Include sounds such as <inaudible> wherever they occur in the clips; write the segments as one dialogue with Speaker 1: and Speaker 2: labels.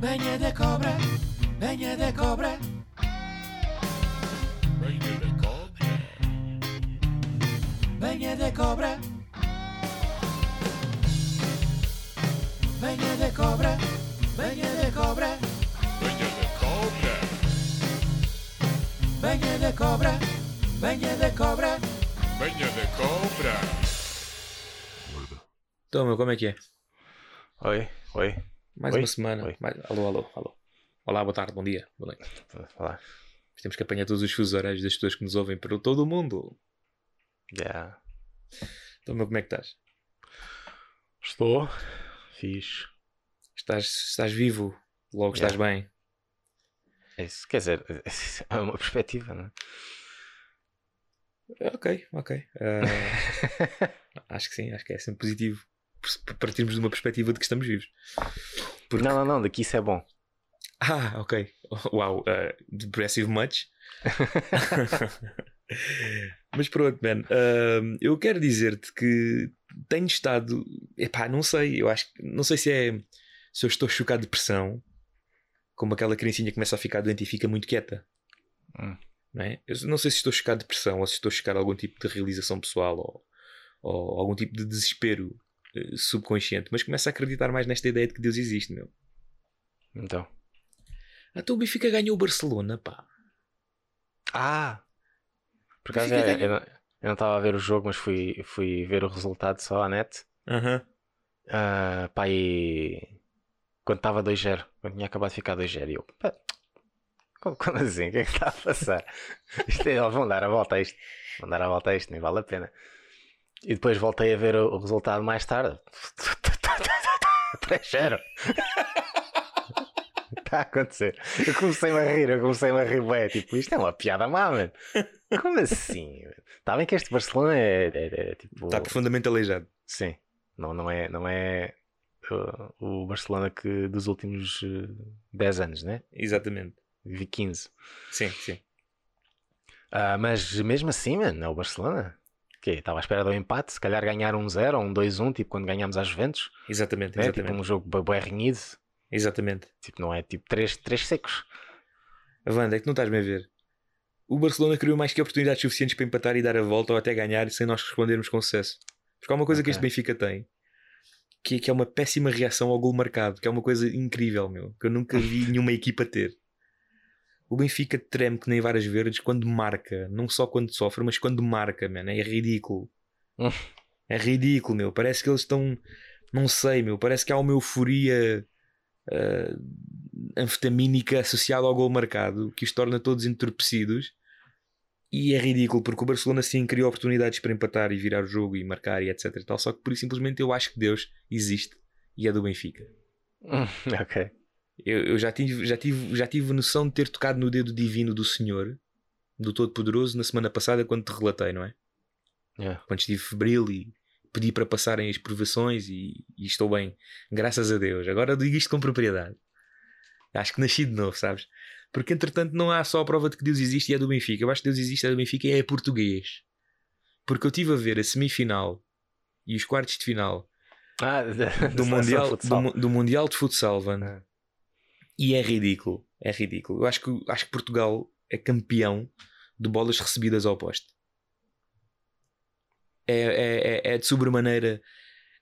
Speaker 1: Venha da cobra, venha da cobra.
Speaker 2: Venha da cobra.
Speaker 1: Venha da cobra. Venha da cobra, venha da cobra.
Speaker 2: Venha da cobra.
Speaker 1: Venha da cobra, venha da cobra.
Speaker 2: Venha da cobra.
Speaker 3: Então, meu, como é que é?
Speaker 4: Oi, oi.
Speaker 3: Mais
Speaker 4: Oi?
Speaker 3: uma semana.
Speaker 4: Oi.
Speaker 3: Mais- Alô, alô, alô. Olá, boa tarde, bom dia, boa noite.
Speaker 4: Olá.
Speaker 3: Temos que apanhar todos os fusos horários das pessoas que nos ouvem por todo o mundo.
Speaker 4: Yeah.
Speaker 3: Então, meu, como é que estás?
Speaker 4: Estou. Fiz.
Speaker 3: Estás, estás vivo? Logo estás bem?
Speaker 4: É Isso, quer dizer, <laughs> é uma perspectiva, não é?
Speaker 3: É, Ok, ok. <laughs> Ah, acho que sim, acho que é sempre positivo partirmos de uma perspectiva de que estamos vivos. Porque-
Speaker 4: Não, não, não, daqui isso é bom.
Speaker 3: Ah, ok. Uau, uh, depressive much. <laughs> Mas pronto, man. ah, eu quero dizer-te que tenho estado. Epá, não sei. Eu acho que. Não sei se é. Se eu estou chocado de pressão. Como aquela criancinha que começa a ficar doente e fica muito quieta.
Speaker 4: Hum.
Speaker 3: Não é? Eu não sei se estou chocado de pressão ou se estou chocado de algum tipo de realização pessoal ou, ou algum tipo de desespero subconsciente. Mas começo a acreditar mais nesta ideia de que Deus existe, meu.
Speaker 4: Então.
Speaker 3: Até o Benfica ganhou o Barcelona, pá.
Speaker 4: Ah! Por acaso é,
Speaker 3: ganhou.
Speaker 4: eu não- estava a ver o jogo, mas fui, fui ver o resultado só à net.
Speaker 3: Aham.
Speaker 4: Ah, pá, e. Quando estava 2-0, quando tinha acabado de ficar 2-0, e eu. pá, como, como assim? O que é que está a passar? <laughs> Isto é, vão dar a volta a isto. Vão dar a volta a isto, nem vale a pena. E depois voltei a ver o, resultado mais tarde. <laughs> 3-0. Está a acontecer. Eu comecei-me a rir, eu comecei-me a rir, bué, tipo, isto é uma piada má, mano. Como assim? Está bem que este Barcelona é, é- é, tipo.
Speaker 3: Está profundamente aleijado.
Speaker 4: Sim, não, não é, não é uh, o Barcelona que dos últimos uh, 10 anos, né?
Speaker 3: Exatamente.
Speaker 4: Vi 15.
Speaker 3: Sim, sim.
Speaker 4: Ah, mas mesmo assim, mano, é o Barcelona. Que estava à espera do empate, se calhar ganhar um 0 ou um 2-1, tipo quando ganhámos às Juventus,
Speaker 3: Exatamente,
Speaker 4: né?
Speaker 3: exatamente.
Speaker 4: tipo um jogo bem renhido,
Speaker 3: Exatamente.
Speaker 4: tipo, não é tipo 3, três secos.
Speaker 3: A Wanda, é que não estás bem a ver. O Barcelona criou mais que oportunidades suficientes para empatar e dar a volta ou até ganhar sem nós respondermos com sucesso. Porque há uma coisa que
Speaker 4: Ok.
Speaker 3: este Benfica tem que, é- que é uma péssima reação ao gol marcado, que é uma coisa incrível, meu, que eu nunca vi nenhuma equipa ter. O Benfica treme que nem várias verdes quando marca, não só quando sofre, mas quando marca, man. É ridículo. <laughs> É ridículo, meu. Parece que eles estão. Não sei, meu. Parece que há uma euforia ah, anfetamínica associada ao gol marcado que os torna todos entorpecidos. E é ridículo porque o Barcelona sim criou oportunidades para empatar e virar o jogo e marcar e etc. e tal. Só que por isso simplesmente eu acho que Deus existe e é do Benfica. <laughs>
Speaker 4: ok.
Speaker 3: Eu, eu já, tive, já, tive, já tive noção de ter tocado no dedo divino do Senhor, do Todo-Poderoso, na semana passada quando te relatei, não é?
Speaker 4: Yeah.
Speaker 3: Quando estive febril e pedi para passarem as provações e, e estou bem, graças a Deus. Agora eu digo isto com propriedade. Acho que nasci de novo, sabes? Porque entretanto não há só a prova de que Deus existe e é do Benfica. Eu acho que Deus existe é do Benfica e é português. Porque eu estive a ver a semifinal e os quartos de final
Speaker 4: Ah, <laughs>
Speaker 3: do mundial, do, do mundial de Futsal, Van. E é ridículo. É ridículo. Eu acho que, acho que Portugal é campeão de bolas recebidas ao poste. É, é, é, é de sobremaneira.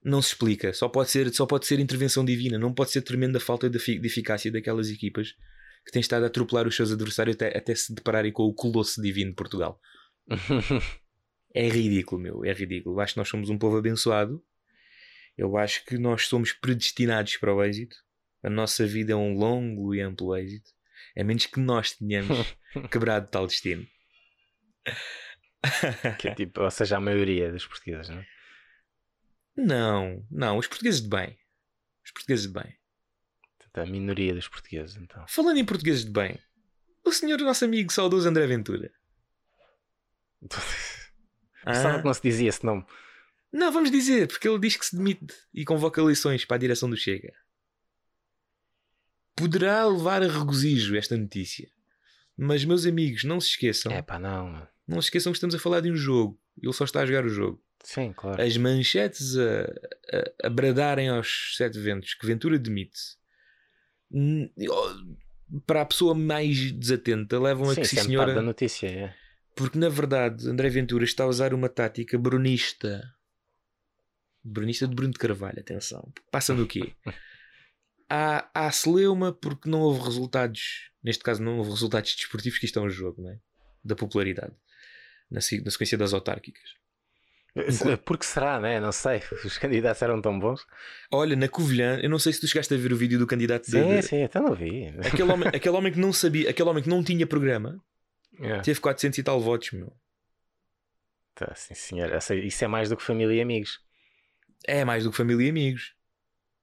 Speaker 3: Não se explica. Só pode, ser, só pode ser intervenção divina. Não pode ser tremenda falta de, de eficácia daquelas equipas que têm estado a atropelar os seus adversários até, até se depararem com o colosso divino de Portugal. <laughs> É ridículo, meu. É ridículo. Eu acho que nós somos um povo abençoado. Eu acho que nós somos predestinados para o êxito. A nossa vida é um longo e amplo êxito. A menos que nós tenhamos <laughs> quebrado tal destino.
Speaker 4: que é tipo, ou seja, a maioria dos portugueses, não é?
Speaker 3: Não, não. Os portugueses de bem. Os portugueses de bem.
Speaker 4: A minoria dos portugueses, então.
Speaker 3: Falando em portugueses de bem, o senhor nosso amigo saudoso André Ventura. <laughs>
Speaker 4: Pensava
Speaker 3: Ah,
Speaker 4: que não se dizia esse nome.
Speaker 3: Não, vamos dizer, porque ele diz que se demite e convoca eleições para a direção do Chega. Poderá levar a regozijo esta notícia. Mas, meus amigos, não se esqueçam.
Speaker 4: É pá, não.
Speaker 3: Não se esqueçam que estamos a falar de um jogo. Ele só está a jogar o jogo.
Speaker 4: Sim, claro.
Speaker 3: As manchetes a, a, a bradarem aos sete ventos que Ventura demite para a pessoa mais desatenta, levam a
Speaker 4: Sim,
Speaker 3: que
Speaker 4: isso
Speaker 3: sim,
Speaker 4: é
Speaker 3: senhora.
Speaker 4: da notícia. É.
Speaker 3: Porque na verdade André Ventura está a usar uma tática brunista. Brunista de Bruno de Carvalho, atenção. Passa do quê? <laughs> há, há celeuma porque não houve resultados. Neste caso, não houve resultados desportivos que estão em jogo, não é? Da popularidade. Na, na sequência das autárquicas.
Speaker 4: Se- Porque será, né? Não sei. <laughs> Os candidatos eram tão bons.
Speaker 3: Olha, na Covilhã, eu não sei se tu chegaste a ver o vídeo do candidato
Speaker 4: Sim,
Speaker 3: de-
Speaker 4: sim, até não vi.
Speaker 3: Aquele, homem, <laughs> aquele homem que não sabia, aquele homem que não tinha programa,
Speaker 4: É.
Speaker 3: teve 400 e tal votos, meu.
Speaker 4: Tá, sim, senhor. Isso é mais do que família e amigos.
Speaker 3: É mais do que família e amigos.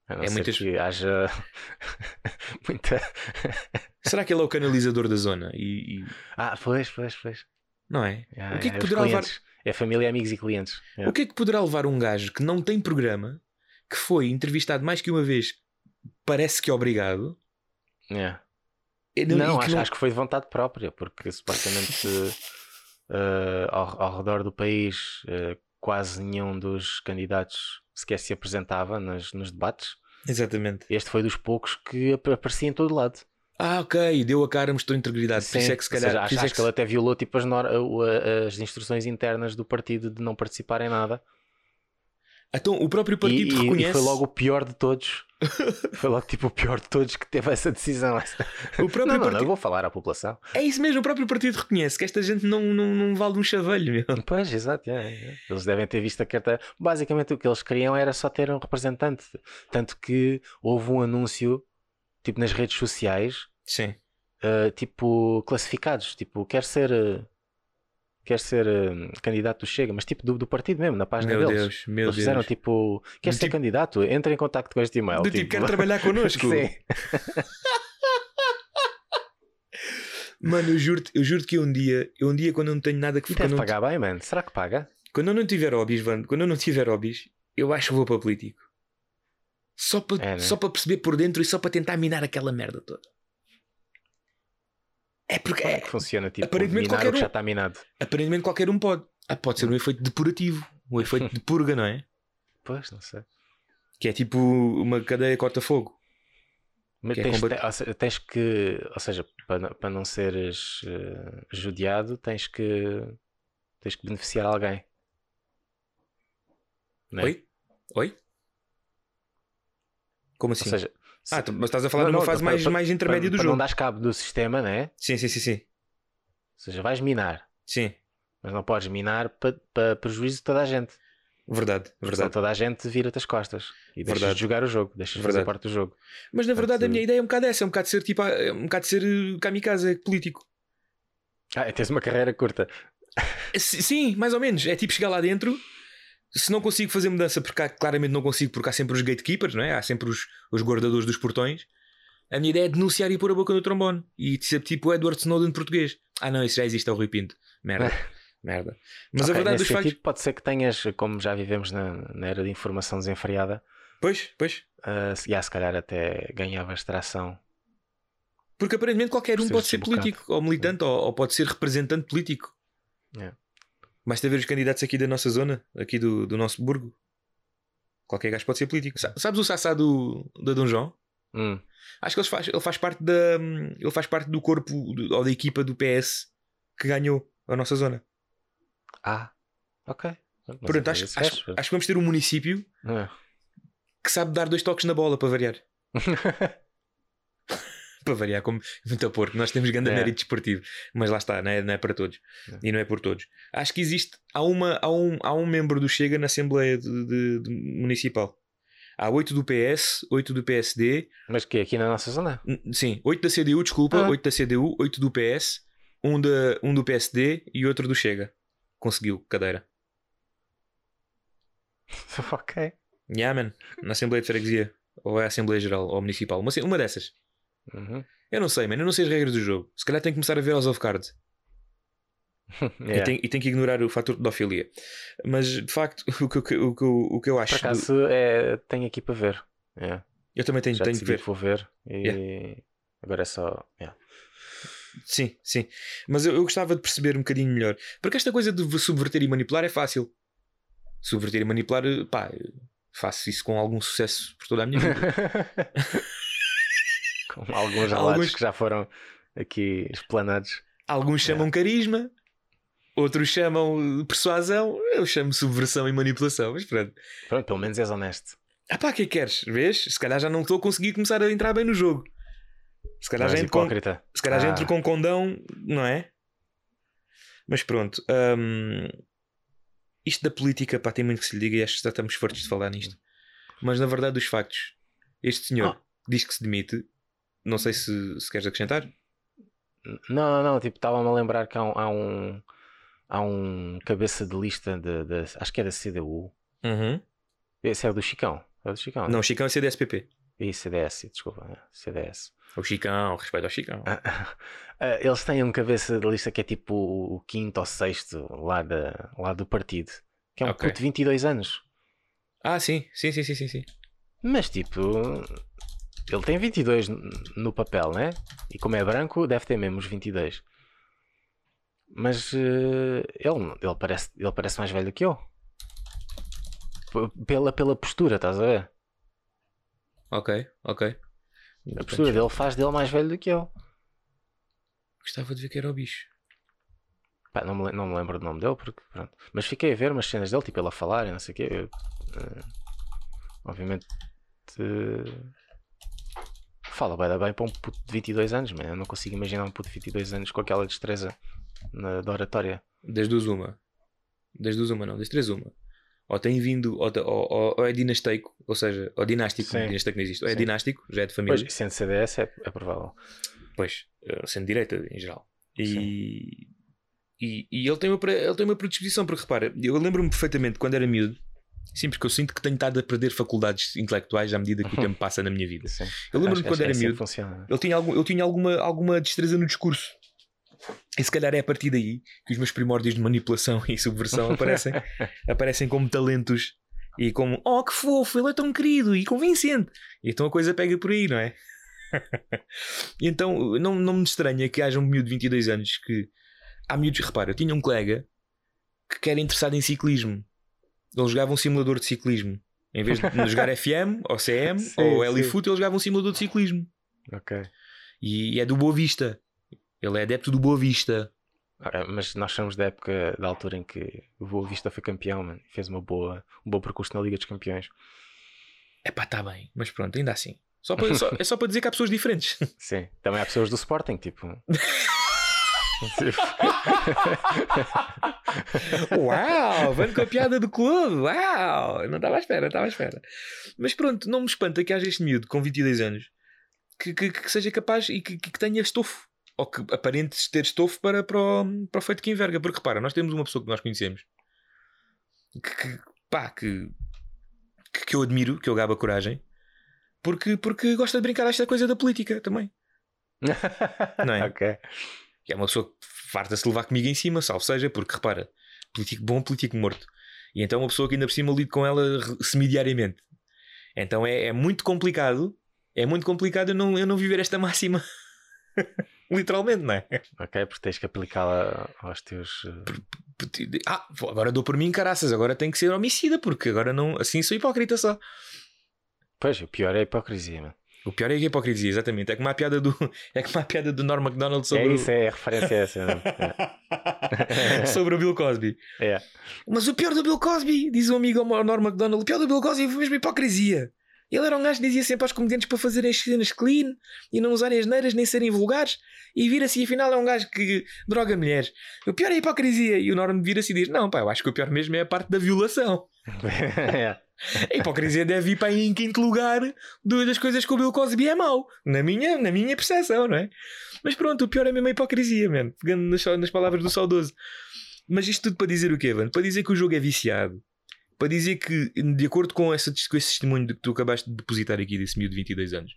Speaker 4: A não
Speaker 3: É
Speaker 4: ser
Speaker 3: muitas-
Speaker 4: que haja <laughs> muita.
Speaker 3: Será que ele é o canalizador da zona? E, e-
Speaker 4: Ah, pois, pois, pois.
Speaker 3: não é?
Speaker 4: Ah,
Speaker 3: o que é que
Speaker 4: é, os
Speaker 3: poderá levar?
Speaker 4: É família, amigos e clientes. É.
Speaker 3: O que é que poderá levar um gajo que não tem programa, que foi entrevistado mais que uma vez, parece que obrigado,
Speaker 4: É.
Speaker 3: e
Speaker 4: Não,
Speaker 3: e que
Speaker 4: acho, acho que foi de vontade própria, porque supostamente <laughs> eh, ao, ao redor do país eh, quase nenhum dos candidatos sequer se apresentava nos, nos debates.
Speaker 3: Exatamente.
Speaker 4: Este foi dos poucos que ap- aparecia em todo lado.
Speaker 3: Ah, ok, deu a cara, mostrou integridade. Isso é que se calhar.
Speaker 4: seja, acho,
Speaker 3: é
Speaker 4: acho
Speaker 3: que
Speaker 4: que ele até violou tipo, as, nor- as instruções internas do partido de não participar em nada.
Speaker 3: Então, o próprio
Speaker 4: E,
Speaker 3: partido
Speaker 4: e- e
Speaker 3: reconhece.
Speaker 4: foi logo o pior de todos. <laughs> foi logo tipo o pior de todos que teve essa decisão.
Speaker 3: O próprio
Speaker 4: Não, não, não,
Speaker 3: partido-
Speaker 4: eu vou falar à população.
Speaker 3: É isso mesmo, o próprio partido reconhece que esta gente não, não, não vale um chavelho, meu.
Speaker 4: Pois, exato. é, é. Eles devem ter visto a carta. Basicamente, o que eles queriam era só ter um representante. Tanto que houve um anúncio, tipo nas redes sociais,
Speaker 3: Sim.
Speaker 4: uh, tipo classificados. Tipo, quer ser. uh, Quer ser uh, candidato do Chega, mas tipo do, do partido mesmo, na página
Speaker 3: Meu
Speaker 4: deles.
Speaker 3: Deus, meu
Speaker 4: Eles
Speaker 3: Deus.
Speaker 4: fizeram tipo, quer
Speaker 3: Do
Speaker 4: ser
Speaker 3: tipo-
Speaker 4: candidato? Entre em contato com este e-mail.
Speaker 3: Do tipo, quer trabalhar connosco. <laughs>
Speaker 4: Sim. <laughs>
Speaker 3: Mano, eu juro-te eu juro que um dia, eu um dia quando eu não tenho nada que quando
Speaker 4: deve pagar bem, mano. Será que paga?
Speaker 3: Quando eu não tiver hobbies, Vando, quando eu não tiver hobbies, eu acho que vou para político. Só para,
Speaker 4: É, né?
Speaker 3: só para perceber por dentro e só para tentar minar aquela merda toda. É porque
Speaker 4: Como é
Speaker 3: é,
Speaker 4: que funciona? Tipo,
Speaker 3: aparentemente qualquer um.
Speaker 4: já está minado.
Speaker 3: aparentemente qualquer um pode. Ah, pode ser um efeito depurativo, um efeito de purga, não é? <laughs>
Speaker 4: Pois, não sei.
Speaker 3: Que é tipo uma cadeia corta-fogo.
Speaker 4: Mas
Speaker 3: Que é
Speaker 4: tens,
Speaker 3: combat-
Speaker 4: te- ou se- tens que, ou seja, para, não- para não seres eh, judiado, tens que tens que beneficiar alguém. Não é?
Speaker 3: Oi? Oi? Como assim?
Speaker 4: Ou seja, se-
Speaker 3: ah, tu- mas estás a falar
Speaker 4: Não,
Speaker 3: numa
Speaker 4: não,
Speaker 3: fase
Speaker 4: para-
Speaker 3: mais, mais intermédia do jogo.
Speaker 4: não dar cabo do sistema, né?
Speaker 3: Sim, sim, sim, sim.
Speaker 4: Ou seja, vais minar,
Speaker 3: Sim,
Speaker 4: mas não podes minar para, prejuízo de toda a gente.
Speaker 3: verdade, verdade.
Speaker 4: toda a gente vira-te as costas e deixas
Speaker 3: Verdade.
Speaker 4: de jogar o jogo, deixas de fazer parte do jogo.
Speaker 3: Mas na verdade a minha ideia é um bocado essa, é um bocado de ser tipo, é um bocado de ser eh, kamikaze político.
Speaker 4: Ah, tens uma carreira curta.
Speaker 3: Sim, mais ou menos. É tipo chegar lá dentro. Se não consigo fazer mudança, porque há- claramente não consigo, porque há sempre os gatekeepers, não é? Há sempre os, os guardadores dos portões. A minha ideia é denunciar e pôr a boca no trombone. E ser tipo o Edward Snowden português. Ah, não, isso já existe, é o Rui Pinto. Merda. Merda. Mas a
Speaker 4: Ok,
Speaker 3: verdade dos factos.
Speaker 4: pode ser que tenhas, como já vivemos na, na era de informação desenfreada,
Speaker 3: Pois, pois.
Speaker 4: Uh, se, já, se calhar até ganhavas tração.
Speaker 3: Porque aparentemente qualquer um pode
Speaker 4: de
Speaker 3: ser
Speaker 4: um bocado.
Speaker 3: político, ou militante, ou, ou pode ser representante político.
Speaker 4: É.
Speaker 3: Basta ver os candidatos aqui da nossa zona, aqui do, do nosso burgo. Qualquer gajo pode ser político. Sa- Sabes o Sassá do, da Dom João?
Speaker 4: Hum.
Speaker 3: Acho que ele faz, ele faz parte da ele faz parte do corpo do- ou da equipa do PS que ganhou a nossa zona.
Speaker 4: Ah, ok.
Speaker 3: Portanto,
Speaker 4: sabia
Speaker 3: acho, acho,
Speaker 4: gajo.
Speaker 3: acho que vamos ter um município
Speaker 4: Ah.
Speaker 3: que sabe dar dois toques na bola para variar. <laughs> para variar, como <laughs> muito a porco. Nós temos grande
Speaker 4: É.
Speaker 3: mérito desportivo, mas lá está, não é, não é para todos
Speaker 4: É.
Speaker 3: e não é por todos. Acho que existe, há, uma, há, um, há um membro do Chega na Assembleia de, de- de Municipal. Há oito do PS, oito do PSD,
Speaker 4: Mas que aqui na nossa zona?
Speaker 3: Sim, 8 da CDU, desculpa,
Speaker 4: Ah.
Speaker 3: 8 da CDU, 8 do PS, um, da, um do PSD e outro do Chega. Conseguiu cadeira. <laughs>
Speaker 4: ok.
Speaker 3: Yeah, man. Na Assembleia de Freguesia. Ou é a Assembleia Geral, ou Municipal. Uma, uma dessas.
Speaker 4: Uhum.
Speaker 3: Eu não sei, man. Eu não sei as regras do jogo. Se calhar tenho que começar a ver House of Cards. <laughs> E,
Speaker 4: Yeah.
Speaker 3: tenho, e tenho que ignorar o fator de pedofilia. Mas, de facto, <laughs> o que, o que, o que, o que eu
Speaker 4: Por
Speaker 3: acho. do-
Speaker 4: acaso é, tenho aqui para ver. Yeah.
Speaker 3: Eu também tenho,
Speaker 4: Já
Speaker 3: tenho que ver.
Speaker 4: que vou ver. E agora é só. yeah.
Speaker 3: Sim, sim. Mas eu, eu gostava de perceber um bocadinho melhor. Porque esta coisa de subverter e manipular é fácil. Subverter e manipular, eh, pá, eu faço isso com algum sucesso por toda a minha vida. <laughs> <laughs>
Speaker 4: Como alguns relatos
Speaker 3: Alguns-
Speaker 4: que já foram aqui explanados.
Speaker 3: Alguns chamam carisma, outros chamam persuasão, eu chamo subversão e manipulação. Mas pronto.
Speaker 4: Pronto, pelo menos és honesto.
Speaker 3: Ah pá, o que é que queres? Vês? Se calhar já não estou a conseguir começar a entrar bem no jogo. Se calhar, já entro com, se calhar já
Speaker 4: Ah.
Speaker 3: entro com condão, não é? Mas pronto. hum, isto da política, pá, tem muito que se lhe diga e acho que já estamos fortes de falar nisto. Mas na verdade, os factos. Este senhor
Speaker 4: Ah.
Speaker 3: diz que se demite. Não sei se, se queres acrescentar.
Speaker 4: Não, não, tipo, estava-me a lembrar que há um, há um, há um cabeça de lista de, de- acho que é da CDU. Esse é o do Chicão. É o do Chicão.
Speaker 3: Não, o Chicão é CDSPP.
Speaker 4: E CDS, desculpa. é, CDS.
Speaker 3: O Chicão, respeito ao Chicão.
Speaker 4: Ah, <laughs> ah, Eles têm um cabeça de lista que é tipo o, quinto ou sexto lá, da, lá do partido. Que é um
Speaker 3: Ok.
Speaker 4: puto de 22 anos.
Speaker 3: Ah, sim, sim, sim, sim, sim. sim.
Speaker 4: Mas tipo, ele tem 22 n- no papel, né? E como é branco, deve ter mesmo os 22. Mas eh, ele, ele, parece, ele parece mais velho que eu. P- Pela, pela postura, estás a ver?
Speaker 3: Ok, ok.
Speaker 4: A postura dele faz dele mais velho do que eu.
Speaker 3: Gostava de ver que era o bicho.
Speaker 4: Pá, não, me, não me lembro do nome dele, porque pronto. Mas fiquei a ver umas cenas dele, tipo ele a falar e não sei o quê. Eu, eh, obviamente. eh, fala bem, bem para um puto de 22 anos, mas eu não consigo imaginar um puto de 22 anos com aquela destreza na, da oratória.
Speaker 3: Das duas, uma. Das duas, uma, não. Das três, uma. Ou tem vindo, ou, ou- ou- é dinasteico, ou seja, ou dinástico,
Speaker 4: Sim.
Speaker 3: dinasteico não existe, ou é
Speaker 4: Sim.
Speaker 3: dinástico, já é de família.
Speaker 4: Pois, sendo CDS é, é provável.
Speaker 3: Pois, eh, sendo direita em geral. E, e, e ele, tem uma, ele tem uma predisposição, porque repara, eu lembro-me perfeitamente quando era miúdo, sim, porque eu sinto que tenho estado a perder faculdades intelectuais à medida que o tempo <laughs> passa na minha vida.
Speaker 4: Sim.
Speaker 3: Eu lembro-me quando
Speaker 4: é
Speaker 3: era
Speaker 4: assim
Speaker 3: miúdo,
Speaker 4: funciona.
Speaker 3: ele tinha, algum, eu tinha alguma, alguma destreza no discurso. E se calhar é a partir daí que os meus primórdios de manipulação <laughs> e subversão aparecem, <laughs> aparecem como talentos e como, oh que fofo, ele é tão querido e convincente. E então a coisa pega por aí, não é? e então não, não me estranha que haja um miúdo de 22 anos que. Há miúdos, repara, eu tinha um colega que era interessado em ciclismo. Ele jogava um simulador de ciclismo. Em vez de jogar <laughs> FM ou CM
Speaker 4: Sim,
Speaker 3: ou
Speaker 4: sim.
Speaker 3: Elifoot, ele jogava um simulador de ciclismo.
Speaker 4: Ok.
Speaker 3: E é do Boa Vista. Ele é adepto do Boa Vista.
Speaker 4: Ah, Mas nós somos da época, da altura em que o Boa Vista foi campeão, mano. e Fez uma boa, um bom percurso na Liga dos Campeões.
Speaker 3: É pá, está bem. Mas pronto, ainda assim. Só <laughs> para- só- é só para dizer que há pessoas diferentes.
Speaker 4: Sim. Também há pessoas do Sporting, tipo. <laughs>
Speaker 3: Uau! Vando com a piada do clube! Uau! Não estava à espera, estava à espera. Mas pronto, não me espanta que haja este miúdo com 22 anos que, que, que seja capaz e que, que tenha estofo. Ou que aparente ter estofo para, para, o, para o feito que enverga. Porque repara, nós temos uma pessoa que nós conhecemos que, que, pá, que, que, eu admiro, que eu gabo a coragem, porque, porque gosta de brincar esta coisa da política também. <laughs> Não é?
Speaker 4: Ok.
Speaker 3: que é uma pessoa que farta-se levar comigo em cima, salvo seja, porque repara, político bom, político morto. E então uma pessoa que ainda por cima lido com ela semidiariamente. Então é, é muito complicado, é muito complicado eu não, eu não viver esta <laughs> máxima. Literalmente, não é?
Speaker 4: Ok, porque tens que aplicá-la aos teus. eh,
Speaker 3: Ah, agora dou por mim caraças, agora tenho que ser homicida, porque agora não, assim sou hipócrita só.
Speaker 4: Pois, o pior é a hipocrisia, mano.
Speaker 3: O pior é a hipocrisia, exatamente. É como a piada do, <laughs> é como a piada do Norm MacDonald
Speaker 4: É
Speaker 3: sobre, o-
Speaker 4: isso, é a referência a essa. <laughs> não? É.
Speaker 3: sobre o Bill Cosby.
Speaker 4: É.
Speaker 3: Mas o pior do Bill Cosby, diz o amigo ao Norm MacDonald, o pior do Bill Cosby foi mesmo a hipocrisia. Ele era um gajo que dizia sempre aos comediantes para fazerem as cenas clean e não usarem as neiras nem serem vulgares e vira-se e afinal é um gajo que droga mulheres. O pior é a hipocrisia. E o Norm vira-se e diz: Não, pá, eu acho que o pior mesmo é a parte da violação.
Speaker 4: É. <laughs>
Speaker 3: A hipocrisia deve ir para aí em quinto lugar das coisas que o Bill Cosby é mau. Na minha, na minha percepção, não é? Mas pronto, o pior é mesmo a hipocrisia, mano. Pegando nas, nas palavras do saudoso. Mas isto tudo para dizer o quê, mano? Para dizer que o jogo é viciado. Para dizer que, de acordo com, essa, com esse testemunho que tu acabaste de depositar aqui desse miúdo de 22 anos,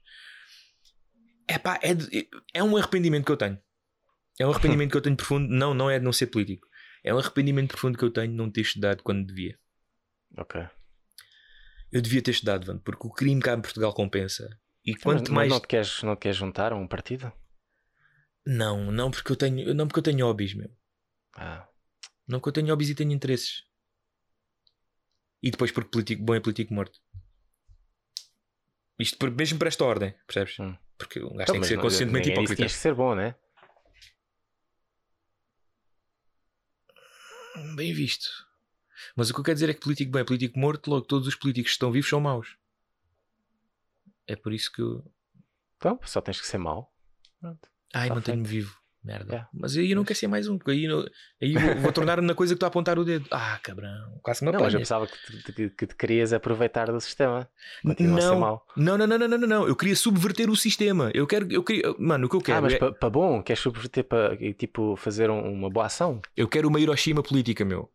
Speaker 3: epá, é, de- é um arrependimento que eu tenho. É um arrependimento que eu tenho profundo. Não, não é de não ser político. É um arrependimento profundo que eu tenho de não ter estudado quando devia.
Speaker 4: Ok.
Speaker 3: Eu devia ter estudado, mano, porque o crime cá em Portugal compensa. E quanto
Speaker 4: mas,
Speaker 3: mais.
Speaker 4: não te, queres, não te queres juntar a um partido?
Speaker 3: Não, não porque eu tenho, não porque eu tenho hobbies, meu.
Speaker 4: Ah,
Speaker 3: Não porque eu tenho hobbies e tenho interesses. E depois porque político bom é político morto. Isto por- mesmo para esta ordem, percebes?
Speaker 4: Hum.
Speaker 3: Porque um gajo
Speaker 4: Então,
Speaker 3: tem que ser
Speaker 4: não-
Speaker 3: conscientemente
Speaker 4: que
Speaker 3: hipócrita.
Speaker 4: tinhas que ser bom, né?
Speaker 3: Bem visto. Mas o que eu quero dizer é que político bem, político morto, logo todos os políticos que estão vivos são maus. É por isso que eu.
Speaker 4: Então, só tens que ser mau. Pronto.
Speaker 3: Ai,
Speaker 4: Tá
Speaker 3: mantenho-me vivo. Merda.
Speaker 4: É.
Speaker 3: Mas aí eu não quero ser mais um, porque aí, não- aí vou, vou tornar-me na coisa que estou a apontar o dedo. Ah, cabrão. Quase me
Speaker 4: Não, mas eu
Speaker 3: apanha.
Speaker 4: pensava que te, que- que te querias aproveitar do sistema. Continua a ser
Speaker 3: Não,
Speaker 4: mau.
Speaker 3: não, não, não, não, não, não, não. Eu queria subverter o sistema. Eu quero, eu queria, mano, o que eu quero
Speaker 4: ah, mas
Speaker 3: é,
Speaker 4: para bom, queres subverter para tipo fazer um- uma boa ação?
Speaker 3: eu quero uma Hiroshima política, meu.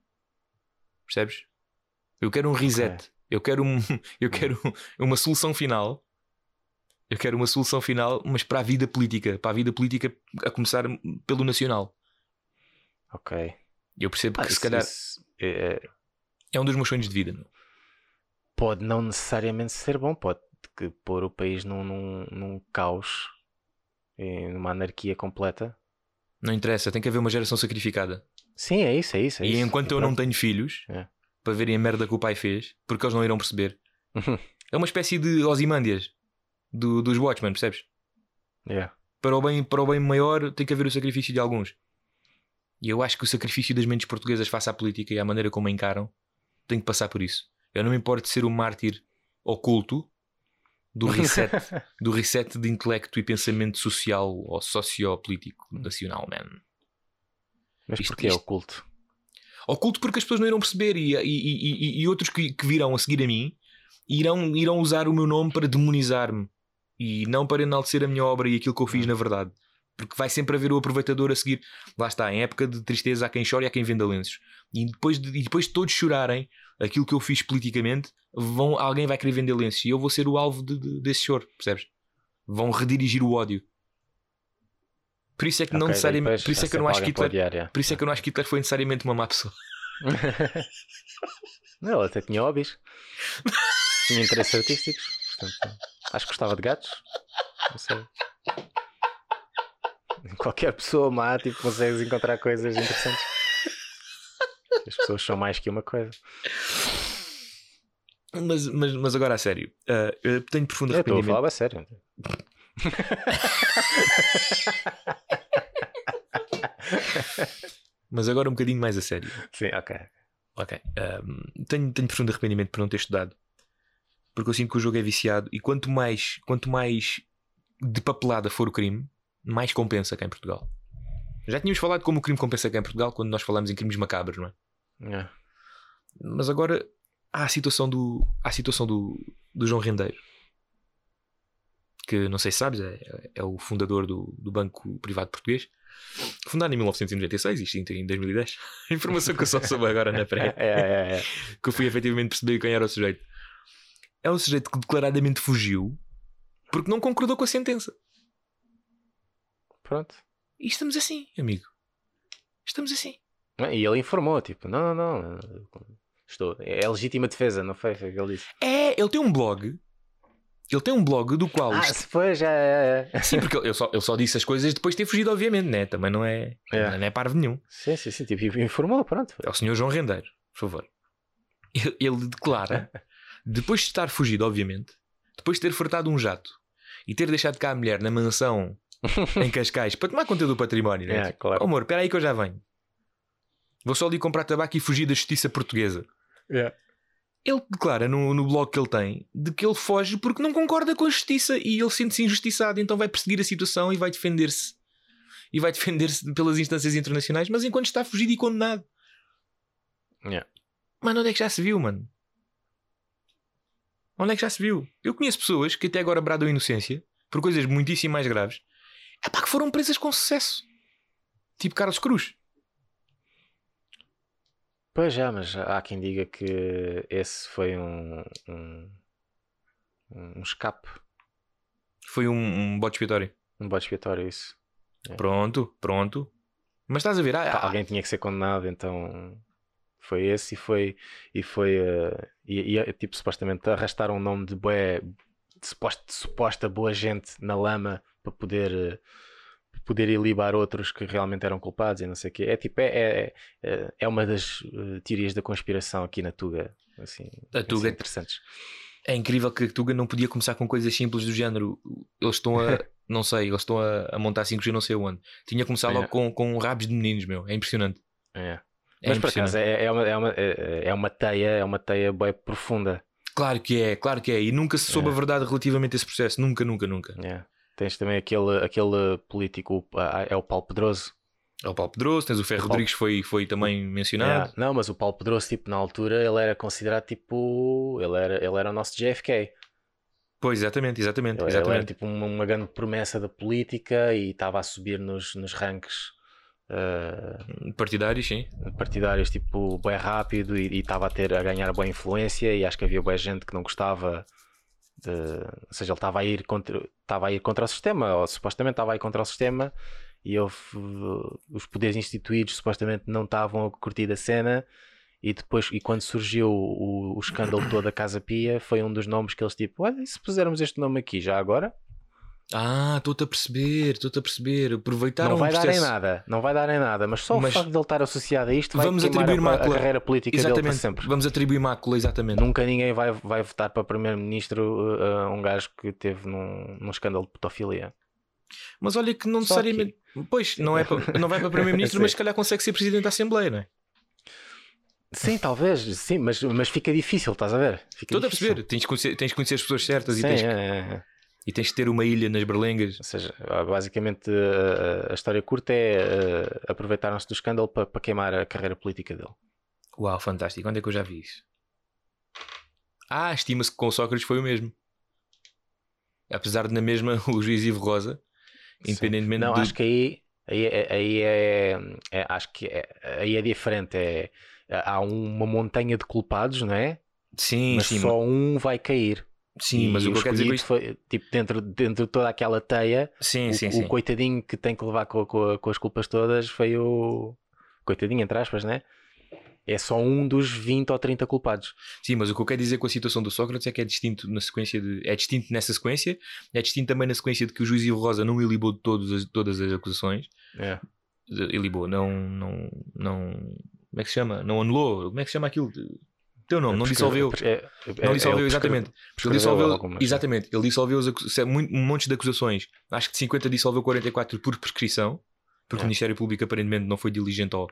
Speaker 3: Percebes? Eu quero um reset. Eu quero um, <laughs> eu quero uma solução final. Eu quero uma solução final, mas para a vida política, para a vida política a começar pelo nacional.
Speaker 4: Ok.
Speaker 3: Eu percebo
Speaker 4: Ah,
Speaker 3: que se
Speaker 4: isso-
Speaker 3: calhar
Speaker 4: isso, é-
Speaker 3: é um dos meus sonhos de vida. meu.
Speaker 4: pode não necessariamente ser bom, pode que pôr o país num, num, num caos, numa anarquia completa.
Speaker 3: Não interessa, tem que haver uma geração sacrificada.
Speaker 4: Sim, é isso, é isso. É
Speaker 3: e
Speaker 4: isso.
Speaker 3: enquanto eu não tenho filhos,
Speaker 4: É.
Speaker 3: para verem a merda que o pai fez, porque eles não irão perceber. <laughs> É uma espécie de Ozymandias do, dos Watchmen, percebes?
Speaker 4: Yeah.
Speaker 3: Para o, bem, para o bem maior tem que haver o sacrifício de alguns. E eu acho que o sacrifício das mentes portuguesas face à política e à maneira como a encaram tem que passar por isso. Eu não me importo de ser o mártir oculto do reset, <laughs> do reset de intelecto e pensamento social ou sociopolítico nacional, man.
Speaker 4: Mas
Speaker 3: Isto-
Speaker 4: porquê é
Speaker 3: isto-
Speaker 4: oculto?
Speaker 3: Oculto porque as pessoas não irão perceber e, e, e, e- e outros que, que virão a seguir a mim irão, irão usar o meu nome para demonizar-me e não para enaltecer a minha obra e aquilo que eu fiz na verdade. Porque vai sempre haver o aproveitador a seguir. Lá está, em época de tristeza há quem chore e há quem venda lenços. E depois de, e depois de todos chorarem aquilo que eu fiz politicamente, vão, alguém vai querer vender lenços e eu vou ser o alvo de- de- desse choro, percebes? Vão redirigir o ódio. Por isso é que não
Speaker 4: Ok,
Speaker 3: necessariamente.
Speaker 4: depois
Speaker 3: Por isso é que eu não acho que Hitler.
Speaker 4: odiar.
Speaker 3: Por isso é que eu não acho que Hitler foi necessariamente uma má pessoa. <laughs>
Speaker 4: Não, ele até tinha hobbies. <laughs> tinha interesses artísticos. Portanto, acho que gostava de gatos. Não sei. Qualquer pessoa má, tipo, consegues encontrar coisas interessantes. As pessoas são mais que uma coisa.
Speaker 3: Mas, mas, mas agora a sério, ah, eu tenho profundo
Speaker 4: Eu estou a
Speaker 3: arrependimento.
Speaker 4: falar a sério.
Speaker 3: Mas agora um bocadinho mais a sério.
Speaker 4: Sim, ok.
Speaker 3: Ok. ahm, tenho, tenho profundo arrependimento por não ter estudado. Porque eu sinto que o jogo é viciado e quanto mais, quanto mais de papelada for o crime, mais compensa cá em Portugal. Já tínhamos falado como o crime compensa cá em Portugal quando nós falamos em crimes macabros, não é?
Speaker 4: É.
Speaker 3: Mas agora há a situação do, há a situação do, do João Rendeiro. Que não sei se sabes, é, é o fundador do, do Banco Privado Português. Fundado em 1996, isto em 2010. <laughs> Informação que eu só soube agora na pré. <laughs>
Speaker 4: É, é, é.
Speaker 3: que eu fui efetivamente perceber quem era o sujeito. É um sujeito que declaradamente fugiu porque não concordou com a sentença.
Speaker 4: Pronto.
Speaker 3: E estamos assim, amigo. Estamos assim.
Speaker 4: E ele informou, tipo, não, não, não. Estou. É legítima defesa, não foi? Foi o que ele disse.
Speaker 3: É, ele tem um blog. Ele tem um blog do qual.
Speaker 4: Ah, se foi, já é. é.
Speaker 3: Sim, porque ele só, só disse as coisas depois de ter fugido, obviamente, né? Também não é,
Speaker 4: É.
Speaker 3: não é parvo nenhum.
Speaker 4: Sim, sim, sim. Tipo, informou, pronto.
Speaker 3: É o senhor João Rendeiro, por favor. Ele, ele declara, <laughs> depois de estar fugido, obviamente, depois de ter furtado um jato e ter deixado cá a mulher na mansão <laughs> em Cascais para tomar conta do património, né?
Speaker 4: É, claro.
Speaker 3: Oh, amor, espera aí que eu já venho. Vou só ali comprar tabaco e fugir da justiça portuguesa.
Speaker 4: É.
Speaker 3: Ele declara no, no blog que ele tem de que ele foge porque não concorda com a justiça e ele sente-se injustiçado, então vai perseguir a situação e vai defender-se. E vai defender-se pelas instâncias internacionais, mas enquanto está fugido e condenado.
Speaker 4: Yeah.
Speaker 3: Mano, onde é que já se viu, mano? Onde é que já se viu? Eu conheço pessoas que até agora bradam inocência por coisas muitíssimo mais graves. É pá, que foram presas com sucesso. Tipo Carlos Cruz.
Speaker 4: Pois já, mas há quem diga que esse foi um. um, um escape.
Speaker 3: Foi um, um bote expiatório.
Speaker 4: Um bode expiatório, isso.
Speaker 3: Pronto, pronto. Mas estás a ver? Ah,
Speaker 4: Pá,
Speaker 3: ah,
Speaker 4: alguém tinha que ser condenado, então foi esse e foi e foi eh, e, e, tipo supostamente arrastar um nome de bué de suposta, de suposta boa gente na lama para poder eh, poder ilibar outros que realmente eram culpados e não sei o quê. É tipo é, é, é uma das eh, teorias da conspiração aqui na Tuga, assim,
Speaker 3: A
Speaker 4: assim,
Speaker 3: Tuga-
Speaker 4: interessantes.
Speaker 3: É incrível que a Tuga não podia começar com coisas simples do género. Eles estão a. <laughs> não sei, eles estão a, a montar 5G não sei onde. Tinha que começar logo
Speaker 4: É.
Speaker 3: com, com rabos de meninos, meu. É impressionante.
Speaker 4: É.
Speaker 3: É
Speaker 4: Mas por acaso é, é uma, é, uma, é, é uma teia, é uma teia bem profunda.
Speaker 3: Claro que é, claro que é. E nunca se soube
Speaker 4: É.
Speaker 3: a verdade relativamente a esse processo. Nunca, nunca, nunca.
Speaker 4: É. Tens também aquele, aquele político, ah, é o Paulo Pedroso.
Speaker 3: É o Paulo Pedroso, tens o Ferro Rodrigues, foi, foi também mencionado.
Speaker 4: Não, mas o Paulo Pedroso, tipo, na altura, ele era considerado tipo. Ele era, ele era o nosso JFK.
Speaker 3: Pois, exatamente, exatamente.
Speaker 4: Ele, ele era
Speaker 3: exatamente.
Speaker 4: tipo uma, uma grande promessa da política e estava a subir nos, nos ranks ah,
Speaker 3: Partidários, sim.
Speaker 4: partidários tipo bem rápido e estava a ter a ganhar boa influência e acho que havia boa gente que não gostava de, ou seja, ele estava a ir contra estava a ir contra o sistema, ou supostamente estava a ir contra o sistema e houve, uh, os poderes instituídos supostamente não estavam a curtir a cena e depois, e quando surgiu o, o escândalo todo da Casa Pia, foi um dos nomes que eles tipo, olha, e se pusermos este nome aqui já agora,
Speaker 3: Ah, estou-te a perceber, estou-te a perceber. Aproveitaram
Speaker 4: não vai
Speaker 3: o
Speaker 4: dar em
Speaker 3: processo.
Speaker 4: nada, não vai dar em nada, mas só
Speaker 3: Mas
Speaker 4: o facto de ele estar associado a isto vai
Speaker 3: vamos atribuir
Speaker 4: a, a carreira política dele para
Speaker 3: Exatamente.
Speaker 4: sempre.
Speaker 3: Vamos atribuir mácula, exatamente.
Speaker 4: Nunca ninguém vai, vai votar para primeiro-ministro uh, uh, um gajo que teve num, num escândalo de pedofilia.
Speaker 3: Mas olha que não necessariamente. Pois, não, é para, não vai para Primeiro-Ministro, <laughs> mas se calhar consegue ser Presidente da Assembleia, não é?
Speaker 4: Sim, talvez, sim, mas, mas fica difícil, estás a ver?
Speaker 3: Estou a perceber. Tens de conhecer, tens conhecer as pessoas certas
Speaker 4: Sim,
Speaker 3: e, tens,
Speaker 4: é, é, é.
Speaker 3: E tens de ter uma ilha nas berlengas.
Speaker 4: Ou seja, basicamente uh, a história curta é aproveitaram-se do escândalo para, para queimar a carreira política dele.
Speaker 3: Uau, fantástico. Onde é que eu já vi isso? Ah, estima-se que com o Sócrates foi o mesmo. Apesar de na mesma <laughs> o juiz Ivo Rosa, independentemente
Speaker 4: Não,
Speaker 3: do...
Speaker 4: acho que aí, aí, é- aí é, é- Acho que é- aí é diferente. É, há uma montanha de culpados, não é?
Speaker 3: Sim,
Speaker 4: mas
Speaker 3: sim,
Speaker 4: só um vai cair.
Speaker 3: Sim, mas
Speaker 4: E
Speaker 3: o que eu quero dizer com isto...
Speaker 4: foi, tipo, dentro, dentro de toda aquela teia,
Speaker 3: Sim,
Speaker 4: o,
Speaker 3: sim,
Speaker 4: o
Speaker 3: sim.
Speaker 4: coitadinho que tem que levar com, com- com as culpas todas foi o. Coitadinho, entre aspas, né? É só um dos 20 ou 30 culpados.
Speaker 3: Sim, mas o que eu quero dizer com a situação do Sócrates é que é distinto na sequência de. É distinto nessa sequência, é distinto também na sequência de que o juiz Ivo Rosa não ilibou de todas as, todas as acusações.
Speaker 4: É.
Speaker 3: De- Ilibou, não, não, não. Como é que se chama? Não anulou. Como é que se chama aquilo? Teu nome, não dissolveu.
Speaker 4: É, é-
Speaker 3: Não
Speaker 4: é-
Speaker 3: dissolveu,
Speaker 4: é-
Speaker 3: exatamente. Ele dissolveu, exatamente, ele dissolveu os se- muito- um monte de acusações. Acho que de 50 dissolveu 44 por prescrição, porque
Speaker 4: É.
Speaker 3: o Ministério Público aparentemente não foi diligente ao.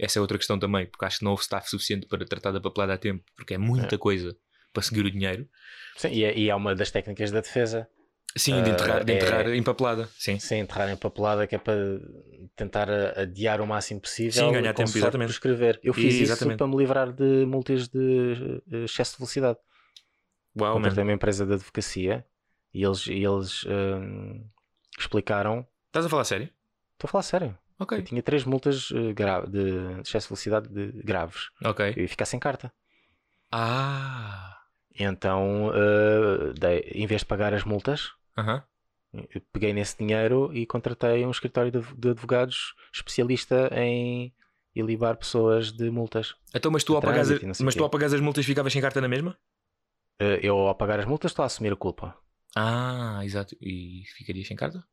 Speaker 3: Essa é outra questão também, porque acho que não houve staff suficiente para tratar da papelada a tempo, porque é muita coisa para seguir o dinheiro.
Speaker 4: Sim, e, é, e é uma das técnicas da defesa.
Speaker 3: Sim, de enterrar, de
Speaker 4: é-
Speaker 3: enterrar em papelada. Sim.
Speaker 4: Sem enterrar em papelada, que é para tentar adiar o máximo possível.
Speaker 3: Sim, ganhar tempo, exatamente.
Speaker 4: prescrever. Eu fiz
Speaker 3: Exatamente.
Speaker 4: isso para me livrar de multas de eh, excesso de velocidade.
Speaker 3: Uau.
Speaker 4: Contratei uma empresa de advocacia e eles, e eles hum, explicaram.
Speaker 3: Estás a falar sério?
Speaker 4: Estou a falar sério.
Speaker 3: Ok.
Speaker 4: Eu tinha três multas eh, gra- de excesso de velocidade de- graves.
Speaker 3: Ok.
Speaker 4: Eu ia ficar sem carta.
Speaker 3: Ah.
Speaker 4: Então, eh, dei- em vez de pagar as multas,
Speaker 3: Aham.
Speaker 4: eu peguei nesse dinheiro e contratei um escritório de, de advogados especialista em ilibar pessoas de multas.
Speaker 3: Então, mas tu, ao
Speaker 4: sei
Speaker 3: mas tu ao pagares as multas ficavas sem carta na mesma?
Speaker 4: Eh, Eu, ao pagar as multas, estou a assumir a culpa.
Speaker 3: Ah, exato. E ficarias sem carta?